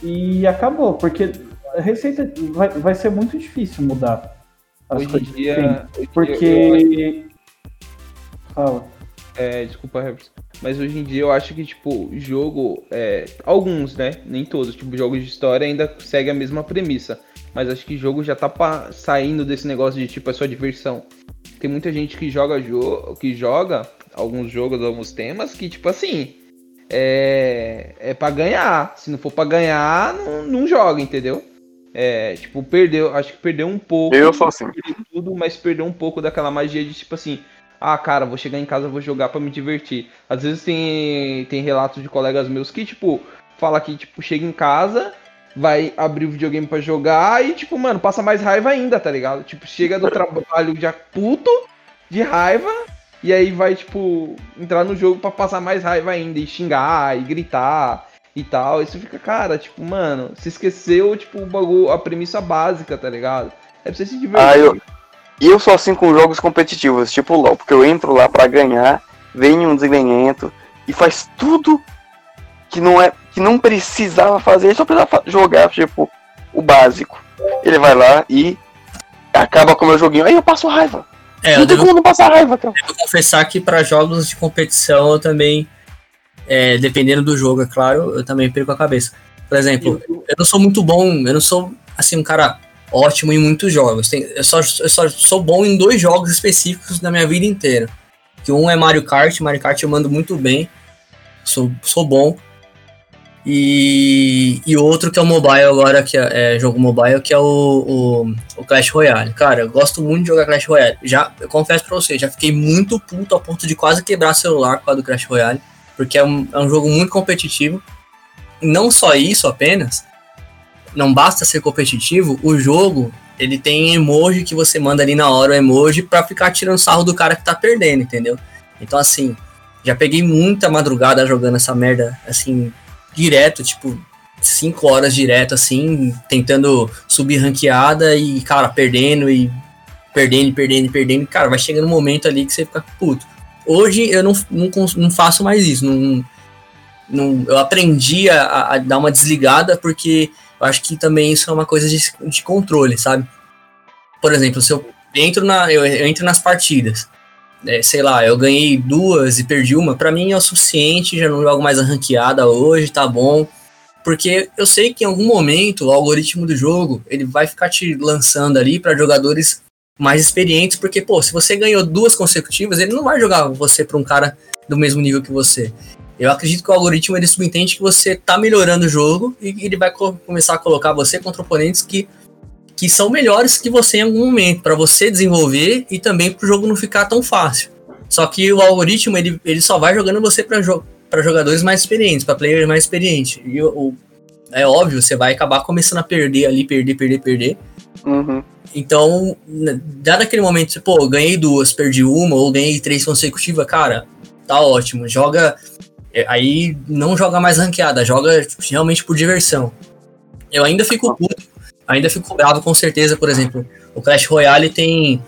e acabou. Porque a receita vai, vai ser muito difícil mudar as Hoje coisas. dia. Em dia porque. Fala. É, desculpa, Herbert. Mas hoje em dia eu acho que, tipo, jogo. É, alguns, né? Nem todos. Tipo, jogos de história ainda segue a mesma premissa. Mas acho que jogo já tá pa- saindo desse negócio de, tipo, é só diversão. Tem muita gente que joga jogo. que joga alguns jogos, alguns temas, que, tipo assim. É, é pra ganhar. Se não for pra ganhar, não, não joga, entendeu? É, tipo, perdeu. Acho que perdeu um pouco Eu sou assim. tudo, mas perdeu um pouco daquela magia de tipo assim, ah, cara, vou chegar em casa, vou jogar pra me divertir. Às vezes tem, tem relatos de colegas meus que, tipo, fala que, tipo, chega em casa, vai abrir o videogame pra jogar e, tipo, mano, passa mais raiva ainda, tá ligado? Tipo, chega do trabalho já puto, de raiva, e aí vai, tipo, entrar no jogo pra passar mais raiva ainda, e xingar, e gritar e tal. Você fica, cara, tipo, mano, se esqueceu, tipo, o bagulho, a premissa básica, tá ligado? É pra você se divertir. Ah, eu- E eu sou assim com jogos competitivos, tipo LOL, porque eu entro lá pra ganhar, vem um desgrenhento e faz tudo que não é que não precisava fazer, ele só precisava jogar, tipo, o básico. Ele vai lá e acaba com o meu joguinho. Aí eu passo raiva. É, eu não tem devo como não passar raiva, cara. Vou confessar que para jogos de competição eu também, é, dependendo do jogo, é claro, eu também perco a cabeça. Por exemplo, eu não sou muito bom, eu não sou assim um cara ótimo em muitos jogos. Tem- eu, só, eu só sou bom em dois jogos específicos na minha vida inteira. Que um é Mario Kart, Mario Kart eu mando muito bem, sou, sou bom. E, e outro que é o mobile agora, que é, é jogo mobile, que é o, o, o Clash Royale. Cara, eu gosto muito de jogar Clash Royale. Já, eu confesso pra você, já fiquei muito puto a ponto de quase quebrar celular por causa do Clash Royale. Porque é um, é um jogo muito competitivo. Não só isso apenas, não basta ser competitivo, o jogo ele tem emoji que você manda ali na hora, o emoji, pra ficar tirando sarro do cara que tá perdendo, entendeu? Então assim, já peguei muita madrugada jogando essa merda, assim, direto, tipo, 5 horas direto, assim, tentando subir ranqueada e, cara, perdendo e perdendo, perdendo, perdendo. Cara, vai chegando um momento ali que você fica puto. Hoje eu não, não, não faço mais isso. Não, não, eu aprendi a, a dar uma desligada porque eu acho que também isso é uma coisa de, de controle, sabe? Por exemplo, se eu entro, na, eu, entro nas partidas, é, sei lá, eu ganhei duas e perdi uma, pra mim é o suficiente, já não jogo mais a ranqueada hoje, tá bom. Porque eu sei que em algum momento o algoritmo do jogo ele vai ficar te lançando ali para jogadores mais experientes, porque pô, se você ganhou duas consecutivas, ele não vai jogar você para um cara do mesmo nível que você. Eu acredito que o algoritmo ele subentende que você tá melhorando o jogo e ele vai co- começar a colocar você contra oponentes que, que são melhores que você em algum momento, para você desenvolver e também para o jogo não ficar tão fácil. Só que o algoritmo ele, ele só vai jogando você para jo pra jogadores mais experientes, para players mais experientes. E o, o- é óbvio, você vai acabar começando a perder ali, perder, perder, perder. Uhum. Então, já naquele momento, pô, ganhei duas, perdi uma, ou ganhei três consecutivas, cara, tá ótimo. Joga. É, Aí não joga mais ranqueada, joga realmente por diversão. Eu ainda fico puto, ainda fico bravo com certeza, por exemplo. O Clash Royale tem,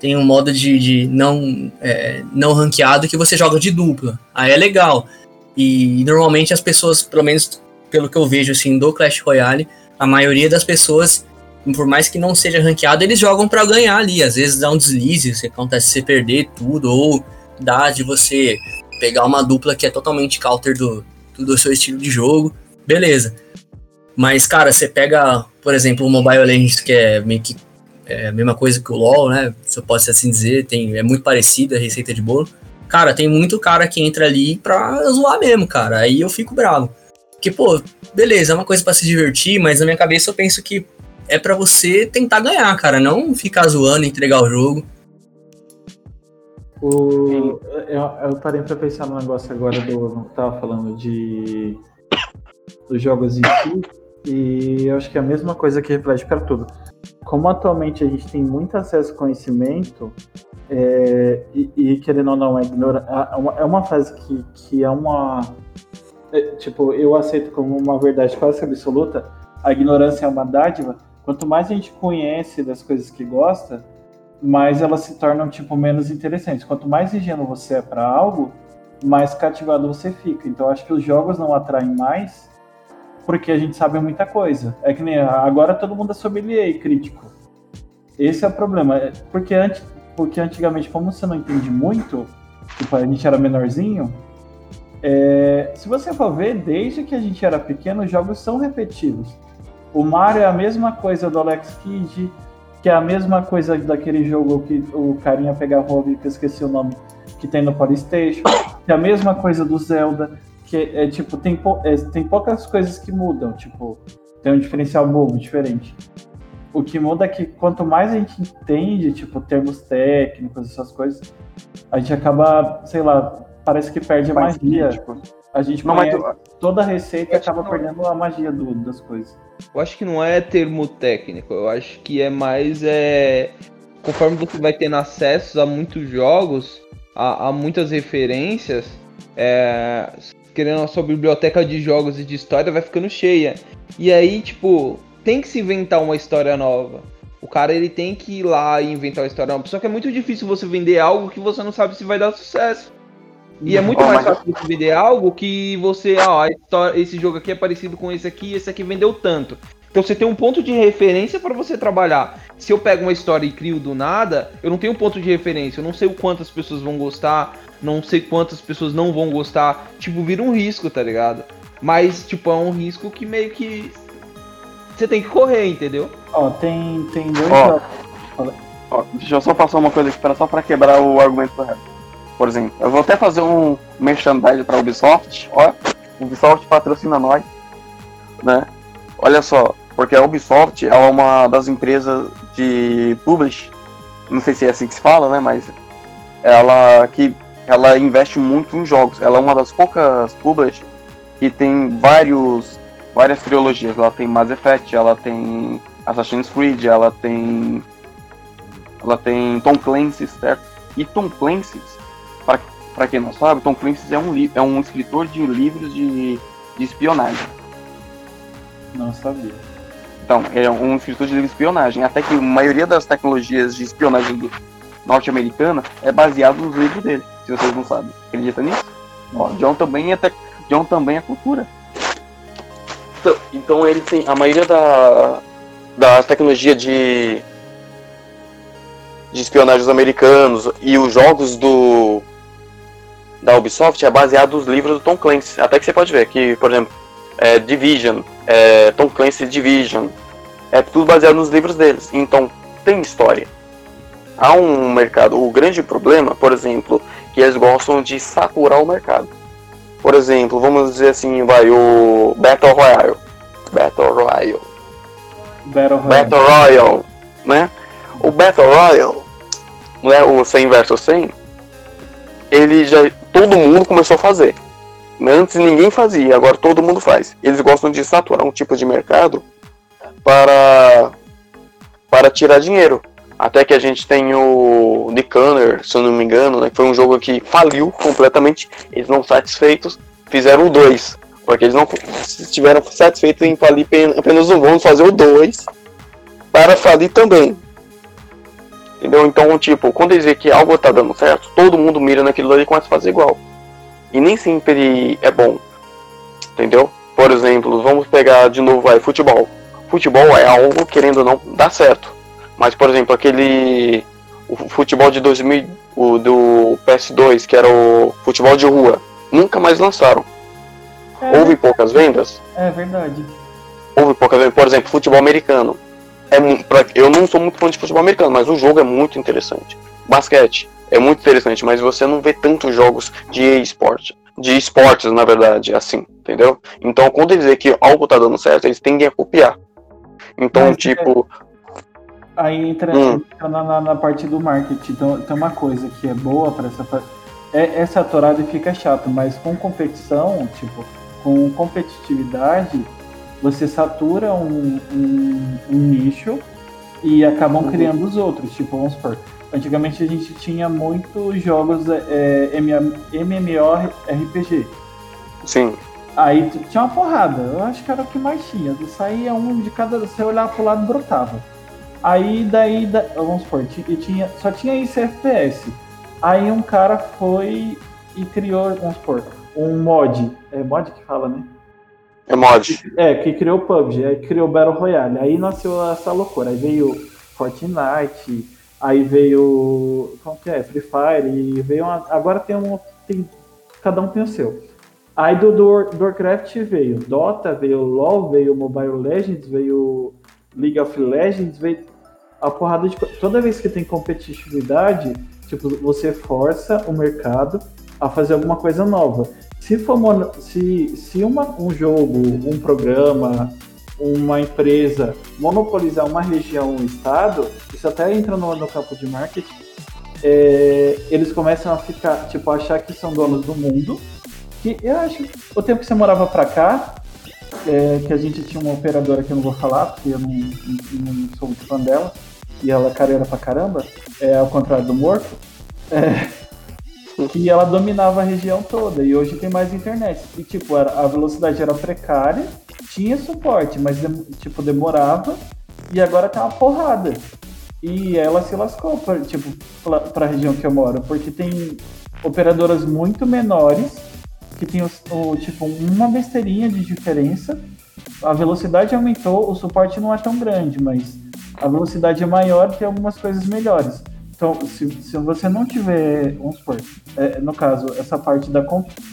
tem um modo de, de não, é, não ranqueado que você joga de dupla. Aí é legal. E normalmente as pessoas, pelo menos pelo que eu vejo assim do Clash Royale, a maioria das pessoas por mais que não seja ranqueado, eles jogam pra ganhar ali. Às vezes dá um deslize, se acontece você perder tudo, ou dá de você pegar uma dupla que é totalmente counter do, do seu estilo de jogo. Beleza. Mas, cara, você pega, por exemplo, o Mobile Legends, que é meio que é a mesma coisa que o LoL, né? Se eu posso assim dizer, tem, é muito parecido a receita de bolo. Cara, tem muito cara que entra ali pra zoar mesmo, cara. Aí eu fico bravo. Porque, pô, beleza, é uma coisa pra se divertir, mas na minha cabeça eu penso que é pra você tentar ganhar, cara, não ficar zoando, entregar o jogo. O, eu, eu parei pra pensar no negócio agora do. Tava falando de. dos jogos em si. E eu acho que é a mesma coisa que reflete para tudo. Como atualmente a gente tem muito acesso ao conhecimento, é, e, e, querendo ou não, é, ignora, é, uma, fase que, que é uma. É, tipo, eu aceito como uma verdade quase absoluta. A ignorância é uma dádiva. Quanto mais a gente conhece das coisas que gosta, mais elas se tornam tipo menos interessantes. Quanto mais ingênuo você é para algo, mais cativado você fica. Então acho que os jogos não atraem mais porque a gente sabe muita coisa. É que nem agora todo mundo é sommelier e crítico. Esse é o problema. Porque, antes, porque antigamente, como você não entende muito, tipo, a gente era menorzinho, é, se você for ver, desde que a gente era pequeno, os jogos são repetidos. O Mario é a mesma coisa do Alex Kidd, que é a mesma coisa daquele jogo que o carinha pegava o que eu esqueci o nome, que tem no Polystation, que é a mesma coisa do Zelda, que é, é tipo, tem, pou, é, tem poucas coisas que mudam, tipo, tem um diferencial bobo, diferente. O que muda é que quanto mais a gente entende, tipo, termos técnicos, essas coisas, a gente acaba, sei lá, parece que perde a magia. Tipo, a gente não, mas toda a receita acaba perdendo a magia do, das coisas. Eu acho que não é termo técnico, eu acho que é mais é conforme você vai tendo acesso a muitos jogos, a, a muitas referências, é, querendo a sua biblioteca de jogos e de história vai ficando cheia. E aí, tipo, tem que se inventar uma história nova. O cara ele tem que ir lá e inventar uma história nova. Só que é muito difícil você vender algo que você não sabe se vai dar sucesso. E é muito oh, mais fácil você vender algo que você, ó, esse jogo aqui é parecido com esse aqui, esse aqui vendeu tanto. Então você tem um ponto de referência para você trabalhar. Se eu pego uma história e crio do nada, eu não tenho um ponto de referência, eu não sei o quantas pessoas vão gostar, não sei quantas pessoas não vão gostar. Tipo, vira um risco, tá ligado? Mas, tipo, é um risco que meio que você tem que correr, entendeu? Ó, tem, tem dois ó, ó, deixa eu só passar uma coisa aqui para só para quebrar o argumento do Reto. Por exemplo, eu vou até fazer um merchandising para Ubisoft. Ó, Ubisoft patrocina nós, né? Olha só, porque a Ubisoft é uma das empresas de publish, não sei se é assim que se fala, né? Mas ela que ela investe muito em jogos. Ela é uma das poucas publish que tem vários várias trilogias. Ela tem Mass Effect, ela tem Assassin's Creed, ela tem ela tem Tom Clancy, certo? E Tom Clancy para quem não sabe, Tom Clancy é um, é um escritor de livros de, de espionagem. Não sabia. Então, ele é um escritor de livros de espionagem. Até que a maioria das tecnologias de espionagem norte-americana é baseado nos livros dele. Se vocês não sabem. Acredita nisso? Ó, John também é te... John também é cultura. Então, então ele tem a maioria da da tecnologia de de espionagem dos americanos e os jogos do da Ubisoft é baseado nos livros do Tom Clancy. Até que você pode ver que, por exemplo, é, Division, é, Tom Clancy Division, é tudo baseado nos livros deles. Então tem história. Há um mercado. O grande problema, por exemplo, que eles gostam de saturar o mercado. Por exemplo, vamos dizer assim, vai o Battle Royale. Battle Royale. Battle Royale. Battle Royale, né? O Battle Royale, né, o 100 versus 100, ele já todo mundo começou a fazer. Antes ninguém fazia, agora todo mundo faz. Eles gostam de saturar um tipo de mercado para para tirar dinheiro. Até que a gente tem o The se eu não me engano, né, que foi um jogo que faliu completamente. Eles não satisfeitos fizeram o 2. Porque eles não estiveram satisfeitos em falir apenas um, vamos fazer o 2 para falir também. Entendeu? Então, tipo, quando eles veem que algo tá dando certo, todo mundo mira naquilo ali e começa a fazer igual. E nem sempre é bom. Entendeu? Por exemplo, vamos pegar de novo aí, futebol. Futebol é algo, querendo ou não, dá certo. Mas, por exemplo, aquele. O futebol de 2000, o do PS2, que era o futebol de rua, nunca mais lançaram. É, Houve poucas vendas? É verdade. Houve poucas vendas. Por exemplo, futebol americano. É, eu não sou muito fã de futebol americano, mas o jogo é muito interessante. Basquete é muito interessante, mas você não vê tantos jogos de esporte de esportes, na verdade, assim, entendeu? Então, quando eles veem que algo tá dando certo, eles tendem a copiar. Então, Mas, tipo. Aí entra, hum. entra na, na, na, parte do marketing. Então, tem uma coisa que é boa para essa. É, é saturado e fica chato, mas com competição, tipo, com competitividade, você satura um, um, um nicho e acabam uhum. criando os outros. Tipo, vamos supor, Antigamente a gente tinha muitos jogos é, MMORPG. Sim. Aí tinha uma porrada, eu acho que era o que mais tinha. Saía um de cada. Você olhava pro lado brotava. Aí daí, da, vamos supor, e tinha, só tinha isso FPS. Aí um cara foi e criou, vamos supor, um mod. É mod que fala, né? É mod. É, que criou o PUBG, aí criou o Battle Royale. Aí nasceu essa loucura. Aí veio Fortnite, Aí veio. Como que é? Free Fire. E veio uma, Agora tem um. Tem, cada um tem o seu. Aí do, do, Warcraft veio Dota, veio LoL, veio Mobile Legends, veio League of Legends, veio a porrada de. Toda vez que tem competitividade, tipo, você força o mercado a fazer alguma coisa nova. Se for se, se uma, um jogo, um programa, uma empresa monopolizar uma região, um estado, isso até entra no, no campo de marketing, é, eles começam a ficar, tipo, a achar que são donos do mundo. Que eu acho, o tempo que você morava pra cá, é, que a gente tinha uma operadora que eu não vou falar, porque eu não, não, não sou muito fã dela, e ela é careira pra caramba, é ao contrário do morto, é, que ela dominava a região toda, e hoje tem mais internet. E tipo, era, a velocidade era precária, tinha suporte, mas tipo, demorava e agora tá uma porrada. E ela se lascou, pra, tipo, pra, pra região que eu moro, porque tem operadoras muito menores que tem o, o, tipo uma besteirinha de diferença. A velocidade aumentou, o suporte não é tão grande, mas a velocidade é maior e tem algumas coisas melhores. Então, se, se você não tiver, vamos supor, é, no caso, essa parte da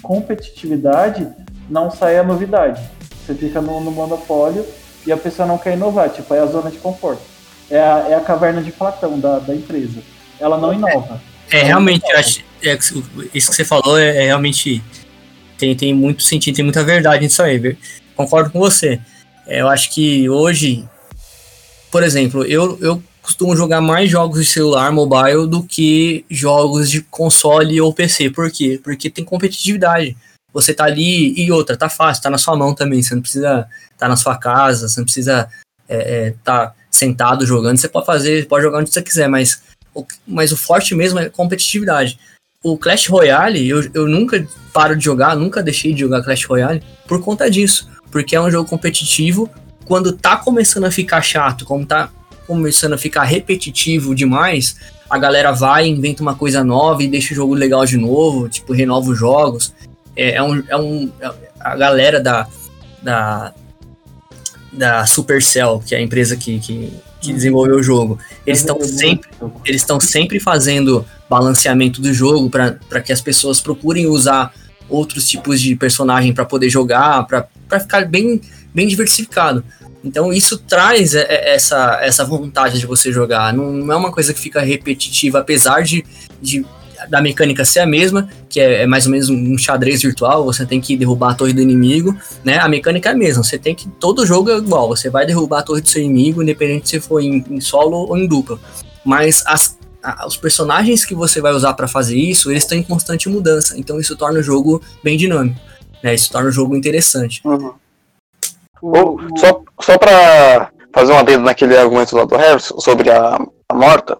competitividade, não sai a novidade. Você fica no, no, monopólio e a pessoa não quer inovar, tipo, é a zona de conforto. É a, é a caverna de Platão da, da empresa. Ela não inova. É, é realmente, acho, é, isso que você falou é, é, realmente. Tem, tem muito sentido, tem muita verdade nisso aí. Concordo com você. É, eu acho que hoje, por exemplo, eu, eu costumo jogar mais jogos de celular, mobile, do que jogos de console ou PC. Por quê? Porque tem competitividade você tá ali e outra, tá fácil, tá na sua mão também. Você não precisa tá na sua casa, você não precisa é, é, tá sentado jogando. Você pode fazer, pode jogar onde você quiser, mas o, mas o forte mesmo é competitividade. O Clash Royale, eu, eu nunca paro de jogar, nunca deixei de jogar Clash Royale por conta disso. Porque é um jogo competitivo. Quando tá começando a ficar chato, como tá começando a ficar repetitivo demais, a galera vai, inventa uma coisa nova e deixa o jogo legal de novo, tipo, renova os jogos é, é, um, é um. A galera da, da, da Supercell, que é a empresa que, que, que desenvolveu o jogo, eles estão sempre, eles estão sempre fazendo balanceamento do jogo para que as pessoas procurem usar outros tipos de personagem para poder jogar, para ficar bem, bem diversificado. Então isso traz essa, essa vontade de você jogar. Não é uma coisa que fica repetitiva, apesar de, de da mecânica ser a mesma, que é, é, mais ou menos um xadrez virtual, você tem que derrubar a torre do inimigo, né? A mecânica é a mesma, você tem que. Todo jogo é igual, você vai derrubar a torre do seu inimigo, independente se for em, em solo ou em dupla. Mas as, a, os personagens que você vai usar para fazer isso, eles estão em constante mudança, então isso torna o jogo bem dinâmico, né? Isso torna o jogo interessante. Uhum. só só para fazer um adendo naquele argumento lá do Harrison sobre a, a morta,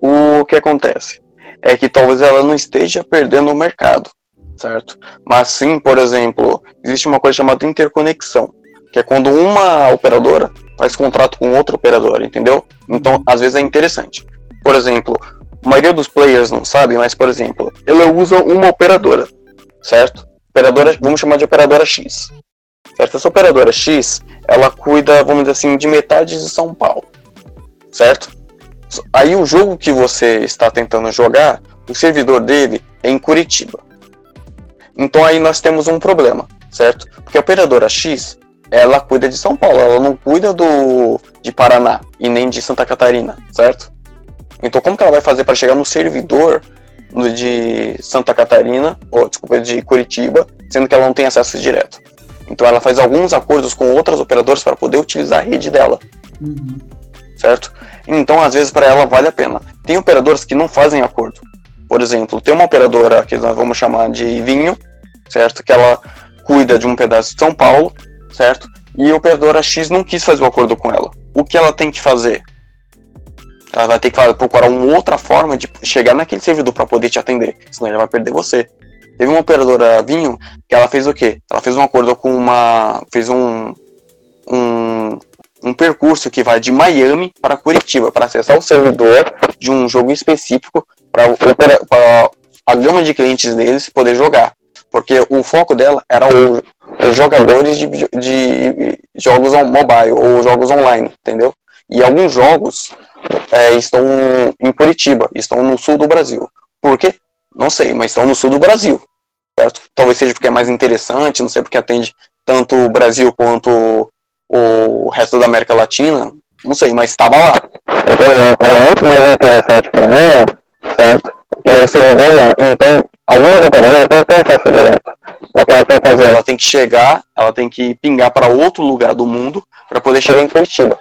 o que acontece é que talvez ela não esteja perdendo o mercado, certo? Mas sim, por exemplo, existe uma coisa chamada interconexão, que é quando uma operadora faz contrato com outra operadora, entendeu? Então, às vezes é interessante. Por exemplo, a maioria dos players não sabe, mas, por exemplo, ela usa uma operadora, certo? Operadora, vamos chamar de operadora X. Certo? Essa operadora X, ela cuida, vamos dizer assim, de metade de São Paulo, certo? Aí o jogo que você está tentando jogar, o servidor dele é em Curitiba. Então aí nós temos um problema, certo? Porque a operadora X, ela cuida de São Paulo, ela não cuida do de Paraná e nem de Santa Catarina, certo? Então como que ela vai fazer para chegar no servidor de Santa Catarina, ou desculpa, de Curitiba, sendo que ela não tem acesso direto? Então ela faz alguns acordos com outras operadoras para poder utilizar a rede dela. Uhum. Certo? Então, às vezes, para ela vale a pena. Tem operadoras que não fazem acordo. Por exemplo, tem uma operadora que nós vamos chamar de vinho, certo? Que ela cuida de um pedaço de São Paulo, certo? E a operadora X não quis fazer o acordo com ela. O que ela tem que fazer? Ela vai ter que procurar uma outra forma de chegar naquele servidor para poder te atender, senão ela vai perder você. Teve uma operadora Vinho que ela fez o quê? Ela fez um acordo com uma. fez um. um, um percurso que vai de Miami para Curitiba para acessar o servidor de um jogo específico para a gama de clientes deles poder jogar. Porque o foco dela era o, os jogadores de, de jogos mobile ou jogos online, entendeu? E alguns jogos é, estão em Curitiba, estão no sul do Brasil. Por quê? Não sei, mas estão no sul do Brasil. Certo? Talvez seja porque é mais interessante, não sei porque atende tanto o Brasil quanto o resto da América Latina, não sei, mas estava lá. É muito mais interessante para mim, certo? Que você então, algumas têm que fazer? Ela tem que chegar, ela tem que pingar para outro lugar do mundo para poder chegar em Curitiba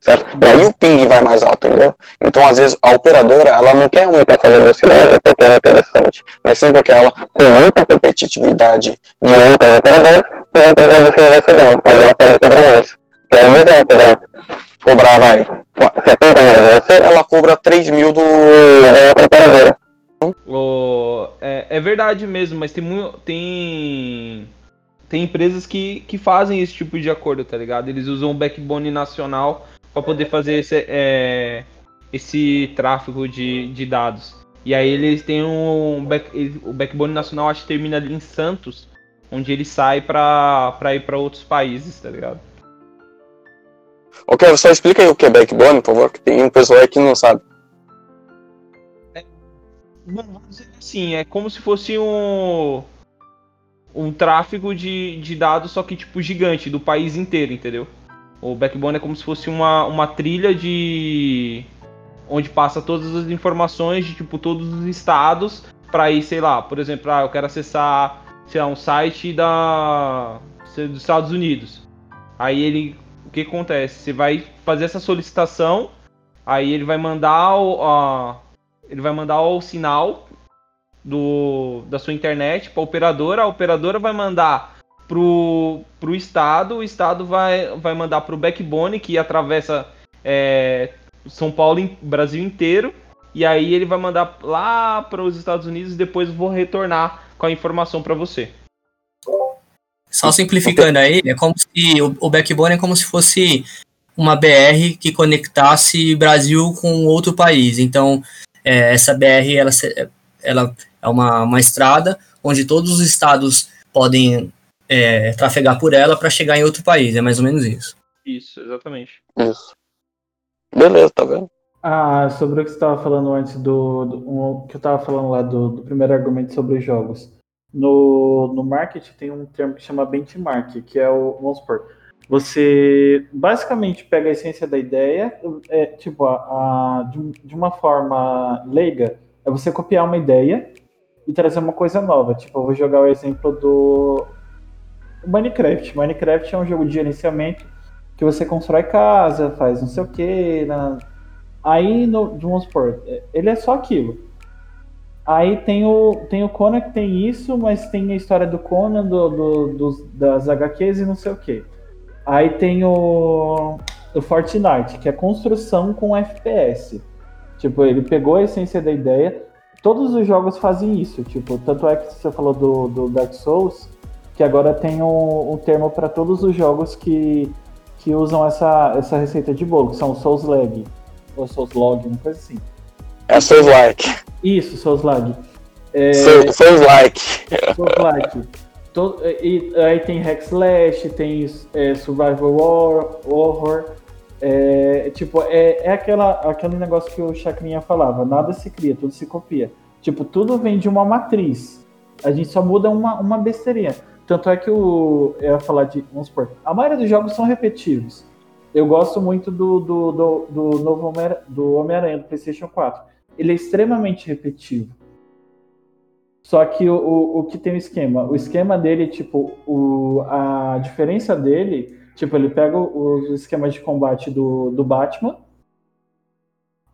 certo? E aí o ping vai mais alto, entendeu? Então, às vezes, a operadora, ela não quer muito fazer velocidade porque é interessante, mas sim porque ela, com muita competitividade de outras operadoras, tem velocidade não, mas ela pode cobrar mais. Que é mesmo a operadora cobrar, vai, 70 reais você, ela cobra 3 mil do outra operadora. Oh, é, é verdade mesmo, mas tem muito. Tem tem empresas que, que fazem esse tipo de acordo, tá ligado? Eles usam o backbone nacional para poder fazer esse, é, esse tráfego de, de dados. E aí eles têm um back, o backbone nacional acho que termina ali em Santos, onde ele sai para ir para outros países, tá ligado? Ok, só explica aí o que é backbone, por favor, que tem um pessoal aí que não sabe. É, vamos dizer assim, é como se fosse um um tráfego de, de dados, só que tipo gigante, do país inteiro, entendeu? O backbone é como se fosse uma, uma trilha de. onde passa todas as informações de tipo todos os estados para ir, sei lá, por exemplo, ah, eu quero acessar, sei lá, um site da dos Estados Unidos. Aí ele, o que acontece? Você vai fazer essa solicitação, aí ele vai mandar o, a, ele vai mandar o sinal do, da sua internet para operadora, a operadora vai mandar pro, pro estado, o estado vai, vai mandar pro backbone que atravessa é, São Paulo, Brasil inteiro, e aí ele vai mandar lá para os Estados Unidos e depois vou retornar com a informação para você. Só simplificando aí, é como se o backbone é como se fosse uma BR que conectasse Brasil com outro país. Então, é, essa BR ela, ela é uma, uma estrada onde todos os estados podem é, trafegar por ela para chegar em outro país. É mais ou menos isso. Isso, exatamente. Isso. Beleza, tá vendo? Ah, sobre o que você estava falando antes do, do um, que eu estava falando lá do, do, primeiro argumento sobre jogos. No, no marketing tem um termo que chama benchmark, que é o, vamos supor, você basicamente pega a essência da ideia, é, tipo, a, a de, de, uma forma leiga, é você copiar uma ideia e trazer uma coisa nova. Tipo, eu vou jogar o exemplo do Minecraft. Minecraft é um jogo de gerenciamento que você constrói casa, faz não sei o que. Né? Aí, no, vamos supor, ele é só aquilo. Aí tem o, tem o Conan que tem isso, mas tem a história do Conan, do, do, dos, das HQs e não sei o que. Aí tem o. o Fortnite, que é construção com FPS. Tipo, ele pegou a essência da ideia. Todos os jogos fazem isso. Tipo, tanto é que você falou do, do Dark Souls, que agora tem um, um termo para todos os jogos que, que usam essa, essa receita de bolo, que são Souls Lag, ou Souls Log, uma coisa assim. É Souls Like. Isso, Souls Lag. É, Souls Like. Souls Like. To- e, aí tem Hack Slash, tem é, Survival War, Horror. É, tipo, é, é aquela, aquele negócio que o Chacrinha falava, nada se cria, tudo se copia. Tipo, tudo vem de uma matriz. A gente só muda uma, uma besteirinha. Tanto é que o. Eu ia falar de. Vamos supor. A maioria dos jogos são repetitivos. Eu gosto muito do, do, do, do novo Homem- do Homem-Aranha do PlayStation 4. Ele é extremamente repetitivo. Só que o, o, o que tem o esquema? O esquema dele, tipo, o, a diferença dele, tipo, ele pega os esquemas de combate do, do Batman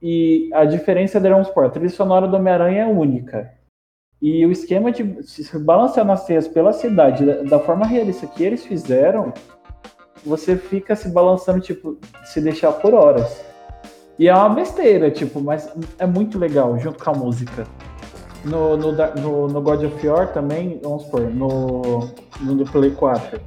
e a diferença dele, vamos supor, a trilha sonora do Homem-Aranha é única. E o esquema de se balancear nas teias pela cidade, da, forma realista que eles fizeram, você fica se balançando, tipo, se deixar por horas. E é uma besteira, tipo, mas é muito legal, junto com a música. No, no, no, no God of War também, vamos supor, no, no do Play 4,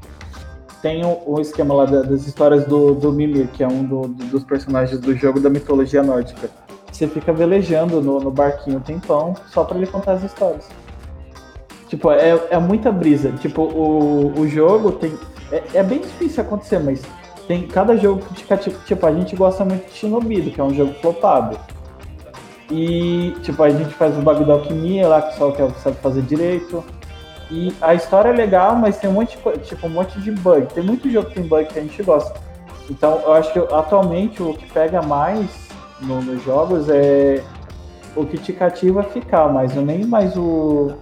tem o, o esquema lá da- das histórias do, do Mimir, que é um do- do- dos personagens do jogo da mitologia nórdica. Você fica velejando no, no barquinho um tempão só pra ele contar as histórias. Tipo, é, é muita brisa. Tipo, o, o jogo tem. É, é bem difícil acontecer, mas tem cada jogo que fica, tipo, tipo, a gente gosta muito de Shinobi, que é um jogo flopado. E, tipo, a gente faz o bagulho da alquimia lá, que só que sabe fazer direito. E a história é legal, mas tem um monte de, tipo, um monte de bug. Tem muito jogo que tem bug que a gente gosta. Então, eu acho que atualmente o que pega mais no- nos jogos é o que te cativa ficar, mas não nem mais o.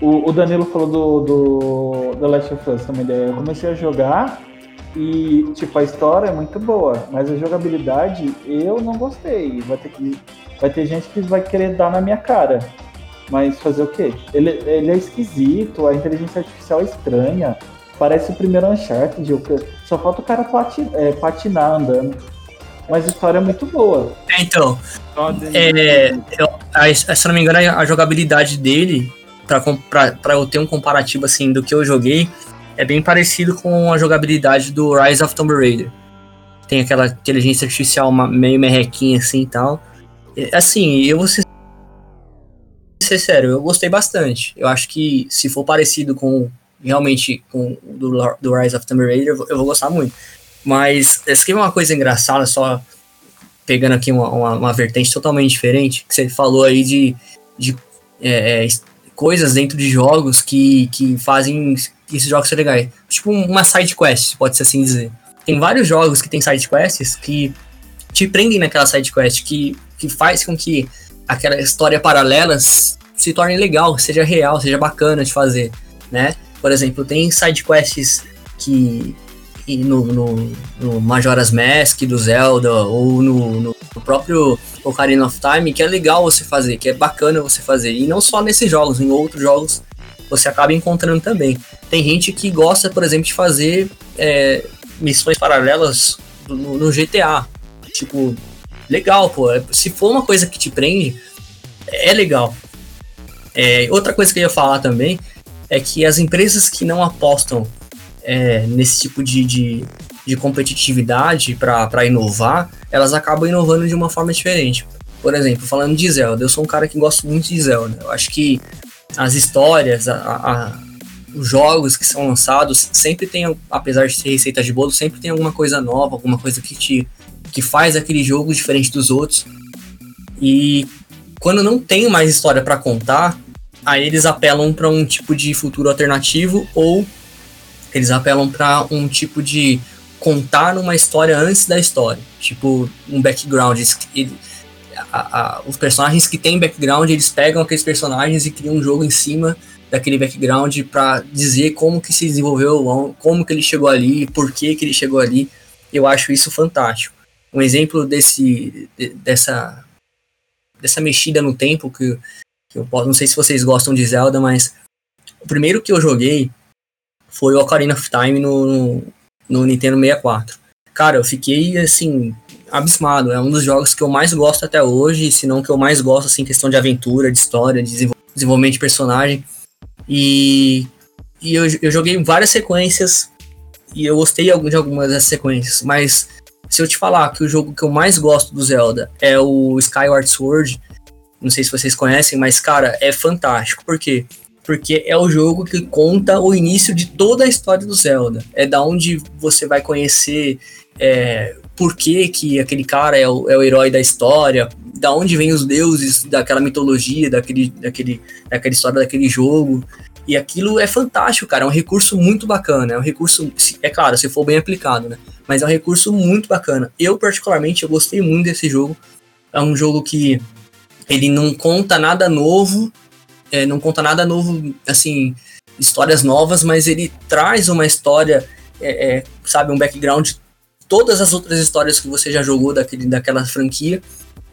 O, o Danilo falou do, do The Last of Us também. daí Eu comecei a jogar e, tipo, a história é muito boa, mas a jogabilidade eu não gostei. Vai ter, que, vai ter gente que vai querer dar na minha cara. Mas fazer o quê? Ele, ele é esquisito, a inteligência artificial é estranha. Parece o primeiro Uncharted. Só falta o cara pati- é, patinar andando. Mas a história é muito boa. É, então, é, eu, a- se eu não me engano, a jogabilidade dele, pra eu ter um comparativo assim do que eu joguei, é bem parecido com a jogabilidade do Rise of Tomb Raider. Tem aquela inteligência artificial ma- meio merrequinha assim e tal. Assim, eu vou ser, ser sério, eu gostei bastante. Eu acho que se for parecido com realmente com o do, do Rise of Tomb Raider, eu vou, eu vou gostar muito. Mas essa aqui é uma coisa engraçada, só pegando aqui uma, uma, uma vertente totalmente diferente, que você falou aí de, de é, é, coisas dentro de jogos que, que fazem esses jogos serem legais. Tipo uma side quest, pode-se assim dizer. Tem vários jogos que tem side quests que te prendem naquela side quest, que, que faz com que aquela história paralela se torne legal, seja real, seja bacana de fazer, né? Por exemplo, tem side quests que no, no, no Majora's Mask do Zelda ou no, no próprio Ocarina of Time que é legal você fazer, que é bacana você fazer. E não só nesses jogos, em outros jogos você acaba encontrando também. Tem gente que gosta, por exemplo, de fazer é, missões paralelas no, no GTA. Tipo, legal, pô. Se for uma coisa que te prende, é legal. É, outra coisa que eu ia falar também é que as empresas que não apostam é, nesse tipo de, de, de competitividade para inovar, elas acabam inovando de uma forma diferente. Por exemplo, falando de Zelda, eu sou um cara que gosto muito de Zelda. Eu acho que as histórias, a, a- os jogos que são lançados sempre tem, apesar de ser receitas de bolo, sempre tem alguma coisa nova, alguma coisa que te que faz aquele jogo diferente dos outros. E quando não tem mais história para contar, aí eles apelam para um tipo de futuro alternativo ou eles apelam para um tipo de contar uma história antes da história, tipo um background. A- a- os personagens que têm background, eles pegam aqueles personagens e criam um jogo em cima daquele background para dizer como que se desenvolveu, como que ele chegou ali, por que que ele chegou ali. Eu acho isso fantástico. Um exemplo desse de- dessa dessa mexida no tempo que, que eu posso, não sei se vocês gostam de Zelda, mas o primeiro que eu joguei foi o Ocarina of Time no, no, Nintendo 64. cara, eu fiquei assim abismado. É um dos jogos que eu mais gosto até hoje, se não que eu mais gosto assim, questão de aventura, de história, de desenvolvimento de personagem. E, e eu, eu joguei várias sequências e eu gostei de algumas dessas sequências, mas se eu te falar que o jogo que eu mais gosto do Zelda é o Skyward Sword, não sei se vocês conhecem, mas cara, é fantástico. Por quê? Porque é o jogo que conta o início de toda a história do Zelda. É da onde você vai conhecer é, por que, que aquele cara é o, é o herói da história, da onde vem os deuses daquela mitologia, daquele, daquele, daquela história daquele jogo. E aquilo é fantástico, cara. É um recurso muito bacana. É um recurso, é claro, se for bem aplicado, né? Mas é um recurso muito bacana. Eu, particularmente, eu gostei muito desse jogo. É um jogo que ele não conta nada novo, é, não conta nada novo, assim, histórias novas, mas ele traz uma história, é, é, sabe, um background todas as outras histórias que você já jogou daquele, daquela franquia.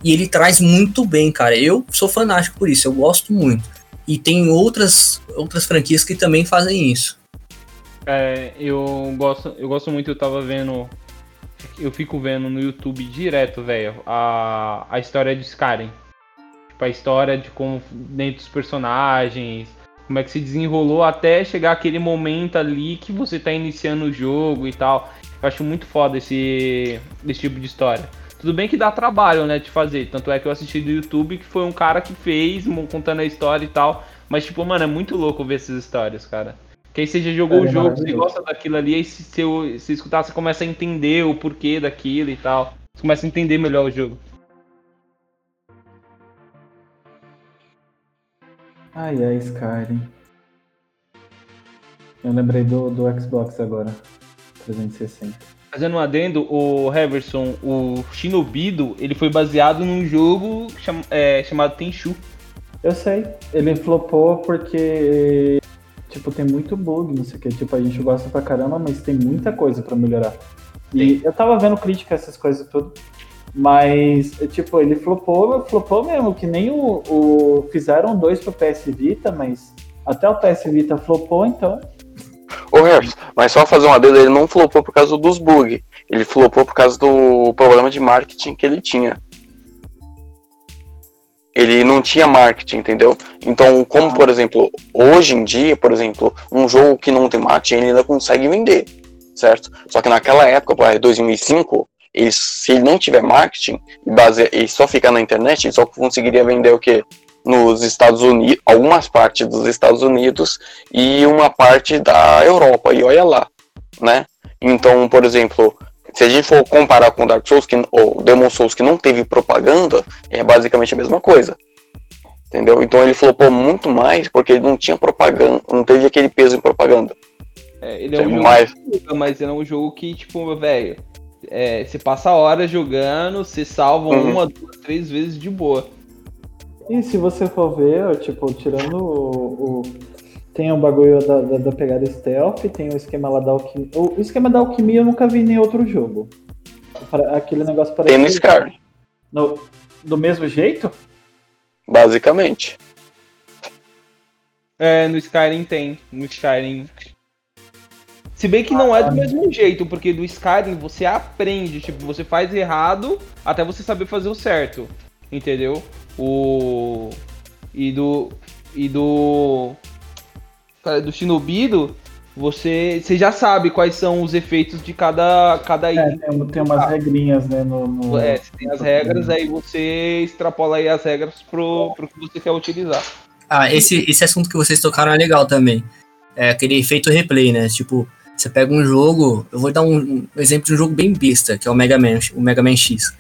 E ele traz muito bem, cara. Eu sou fanático por isso, eu gosto muito. E tem outras, outras franquias que também fazem isso. É, eu gosto, eu gosto muito, eu tava vendo. Eu fico vendo no YouTube direto, velho, a, a história de Skyrim. Tipo, a história de como dentro dos personagens, como é que se desenrolou até chegar aquele momento ali que você tá iniciando o jogo e tal. Eu acho muito foda esse, esse tipo de história. Tudo bem que dá trabalho, né, de fazer. Tanto é que eu assisti do YouTube que foi um cara que fez, contando a história e tal. Mas, tipo, mano, é muito louco ver essas histórias, cara. Que aí você já jogou é, o jogo, você gosta daquilo ali, aí se você, se escutar, você começa a entender o porquê daquilo e tal. Você começa a entender melhor o jogo. Ai, ai, Skyrim. Eu lembrei do, do Xbox agora. 360. Fazendo um adendo, o Heverson, o Shinobido, ele foi baseado num jogo cham é, chamado Tenchu. Eu sei. Ele flopou porque, tipo, tem muito bug, não sei o que. Tipo, a gente gosta pra caramba, mas tem muita coisa pra melhorar. E Sim. eu tava vendo crítica a essas coisas tudo. Mas, tipo, ele flopou, flopou mesmo, que nem o, o. Fizeram dois pro PS Vita, mas até o PS Vita flopou, então Ô Harris, mas só fazer uma adendo, ele não flopou por causa dos bugs. Ele flopou por causa do problema de marketing que ele tinha. Ele não tinha marketing, entendeu? Então, como por exemplo, hoje em dia, por exemplo, um jogo que não tem marketing, ele ainda consegue vender, certo? Só que naquela época, para 2005, ele, se ele não tiver marketing e, base, e só ficar na internet, ele só conseguiria vender o quê? nos Estados Unidos, algumas partes dos Estados Unidos e uma parte da Europa, e olha lá, né? Então, por exemplo, se a gente for comparar com Dark Souls que, ou Demon Souls que não teve propaganda, é basicamente a mesma coisa. Entendeu? Então ele flopou muito mais porque ele não tinha propaganda, não teve aquele peso em propaganda. É, ele é um mais... jogo, mas ele é um jogo que, tipo, velho, é, você passa horas jogando, você salva uhum. uma, duas, três vezes de boa. E se você for ver, tipo, tirando o. o tem o um bagulho da, da, da, pegada stealth, tem o esquema lá da alquimia. O esquema da alquimia eu nunca vi em outro jogo. Aquele negócio parecido. Tem no Skyrim. No, do mesmo jeito? Basicamente. É, no Skyrim tem. No Skyrim. Se bem que não é do mesmo jeito, porque do Skyrim você aprende, tipo, você faz errado até você saber fazer o certo. Entendeu? O. E do. E do. Do Shinobido, você, você já sabe quais são os efeitos de cada, cada é, item. Tem, tem umas regrinhas, né? No, no... É, você tem as regras, aí você extrapola aí as regras pro, pro que você quer utilizar. Ah, esse, esse assunto que vocês tocaram é legal também. É aquele efeito replay, né? Tipo, você pega um jogo. Eu vou dar um, um exemplo de um jogo bem besta, que é o Mega Man, o Mega Man X.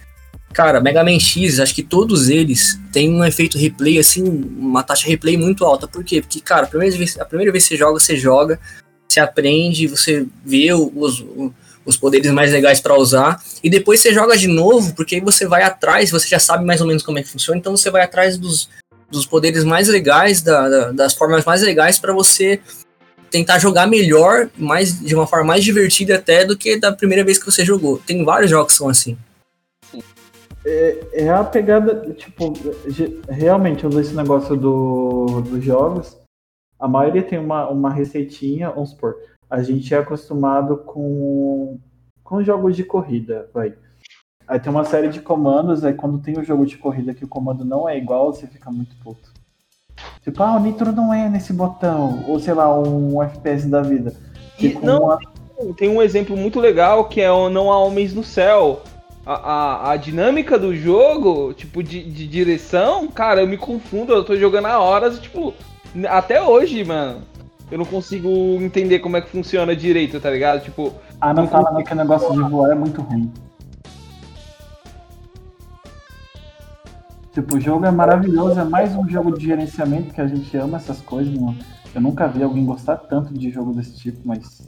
Cara, Mega Man X, acho que todos eles têm um efeito replay, assim, uma taxa replay muito alta. Por quê? Porque, cara, a primeira vez, a primeira vez que você joga, você joga, você aprende, você vê os, os poderes mais legais para usar, e depois você joga de novo, porque aí você vai atrás, você já sabe mais ou menos como é que funciona, então você vai atrás dos, dos poderes mais legais, da, da, das formas mais legais para você tentar jogar melhor, mais, de uma forma mais divertida até do que da primeira vez que você jogou. Tem vários jogos que são assim. É, é, a pegada, tipo, realmente, esse negócio do, dos jogos, a maioria tem uma, uma receitinha, vamos supor, a gente é acostumado com com jogos de corrida, vai. Aí tem uma série de comandos, aí quando tem um jogo de corrida que o comando não é igual, você fica muito puto. Tipo, ah, o nitro não é nesse botão, ou sei lá, um FPS da vida. E Tipo, não, uma- tem um exemplo muito legal que é o Não Há Homens no Céu. A, a, a dinâmica do jogo, tipo, de, de direção, cara, eu me confundo, eu tô jogando há horas, tipo, até hoje, mano. Eu não consigo entender como é que funciona direito, tá ligado? Tipo, Ah, não fala não que o negócio de voar é muito ruim. Tipo, o jogo é maravilhoso, é mais um jogo de gerenciamento que a gente ama essas coisas, mano. Eu nunca vi alguém gostar tanto de jogo desse tipo, mas.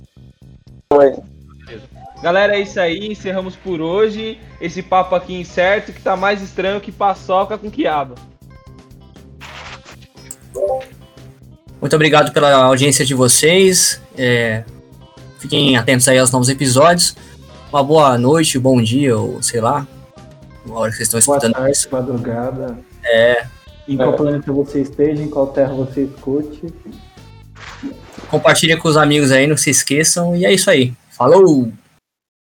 Galera, é isso aí, encerramos por hoje. Esse papo aqui incerto que tá mais estranho que paçoca com quiabo. Muito obrigado pela audiência de vocês. É, fiquem atentos aí aos novos episódios. Uma boa noite, bom dia, ou sei lá. Uma hora que vocês estão Boa escutando tarde, isso. madrugada. É, Em qual planeta você esteja, em qual terra você escute. compartilha com os amigos aí, não se esqueçam. E é isso aí. Falou!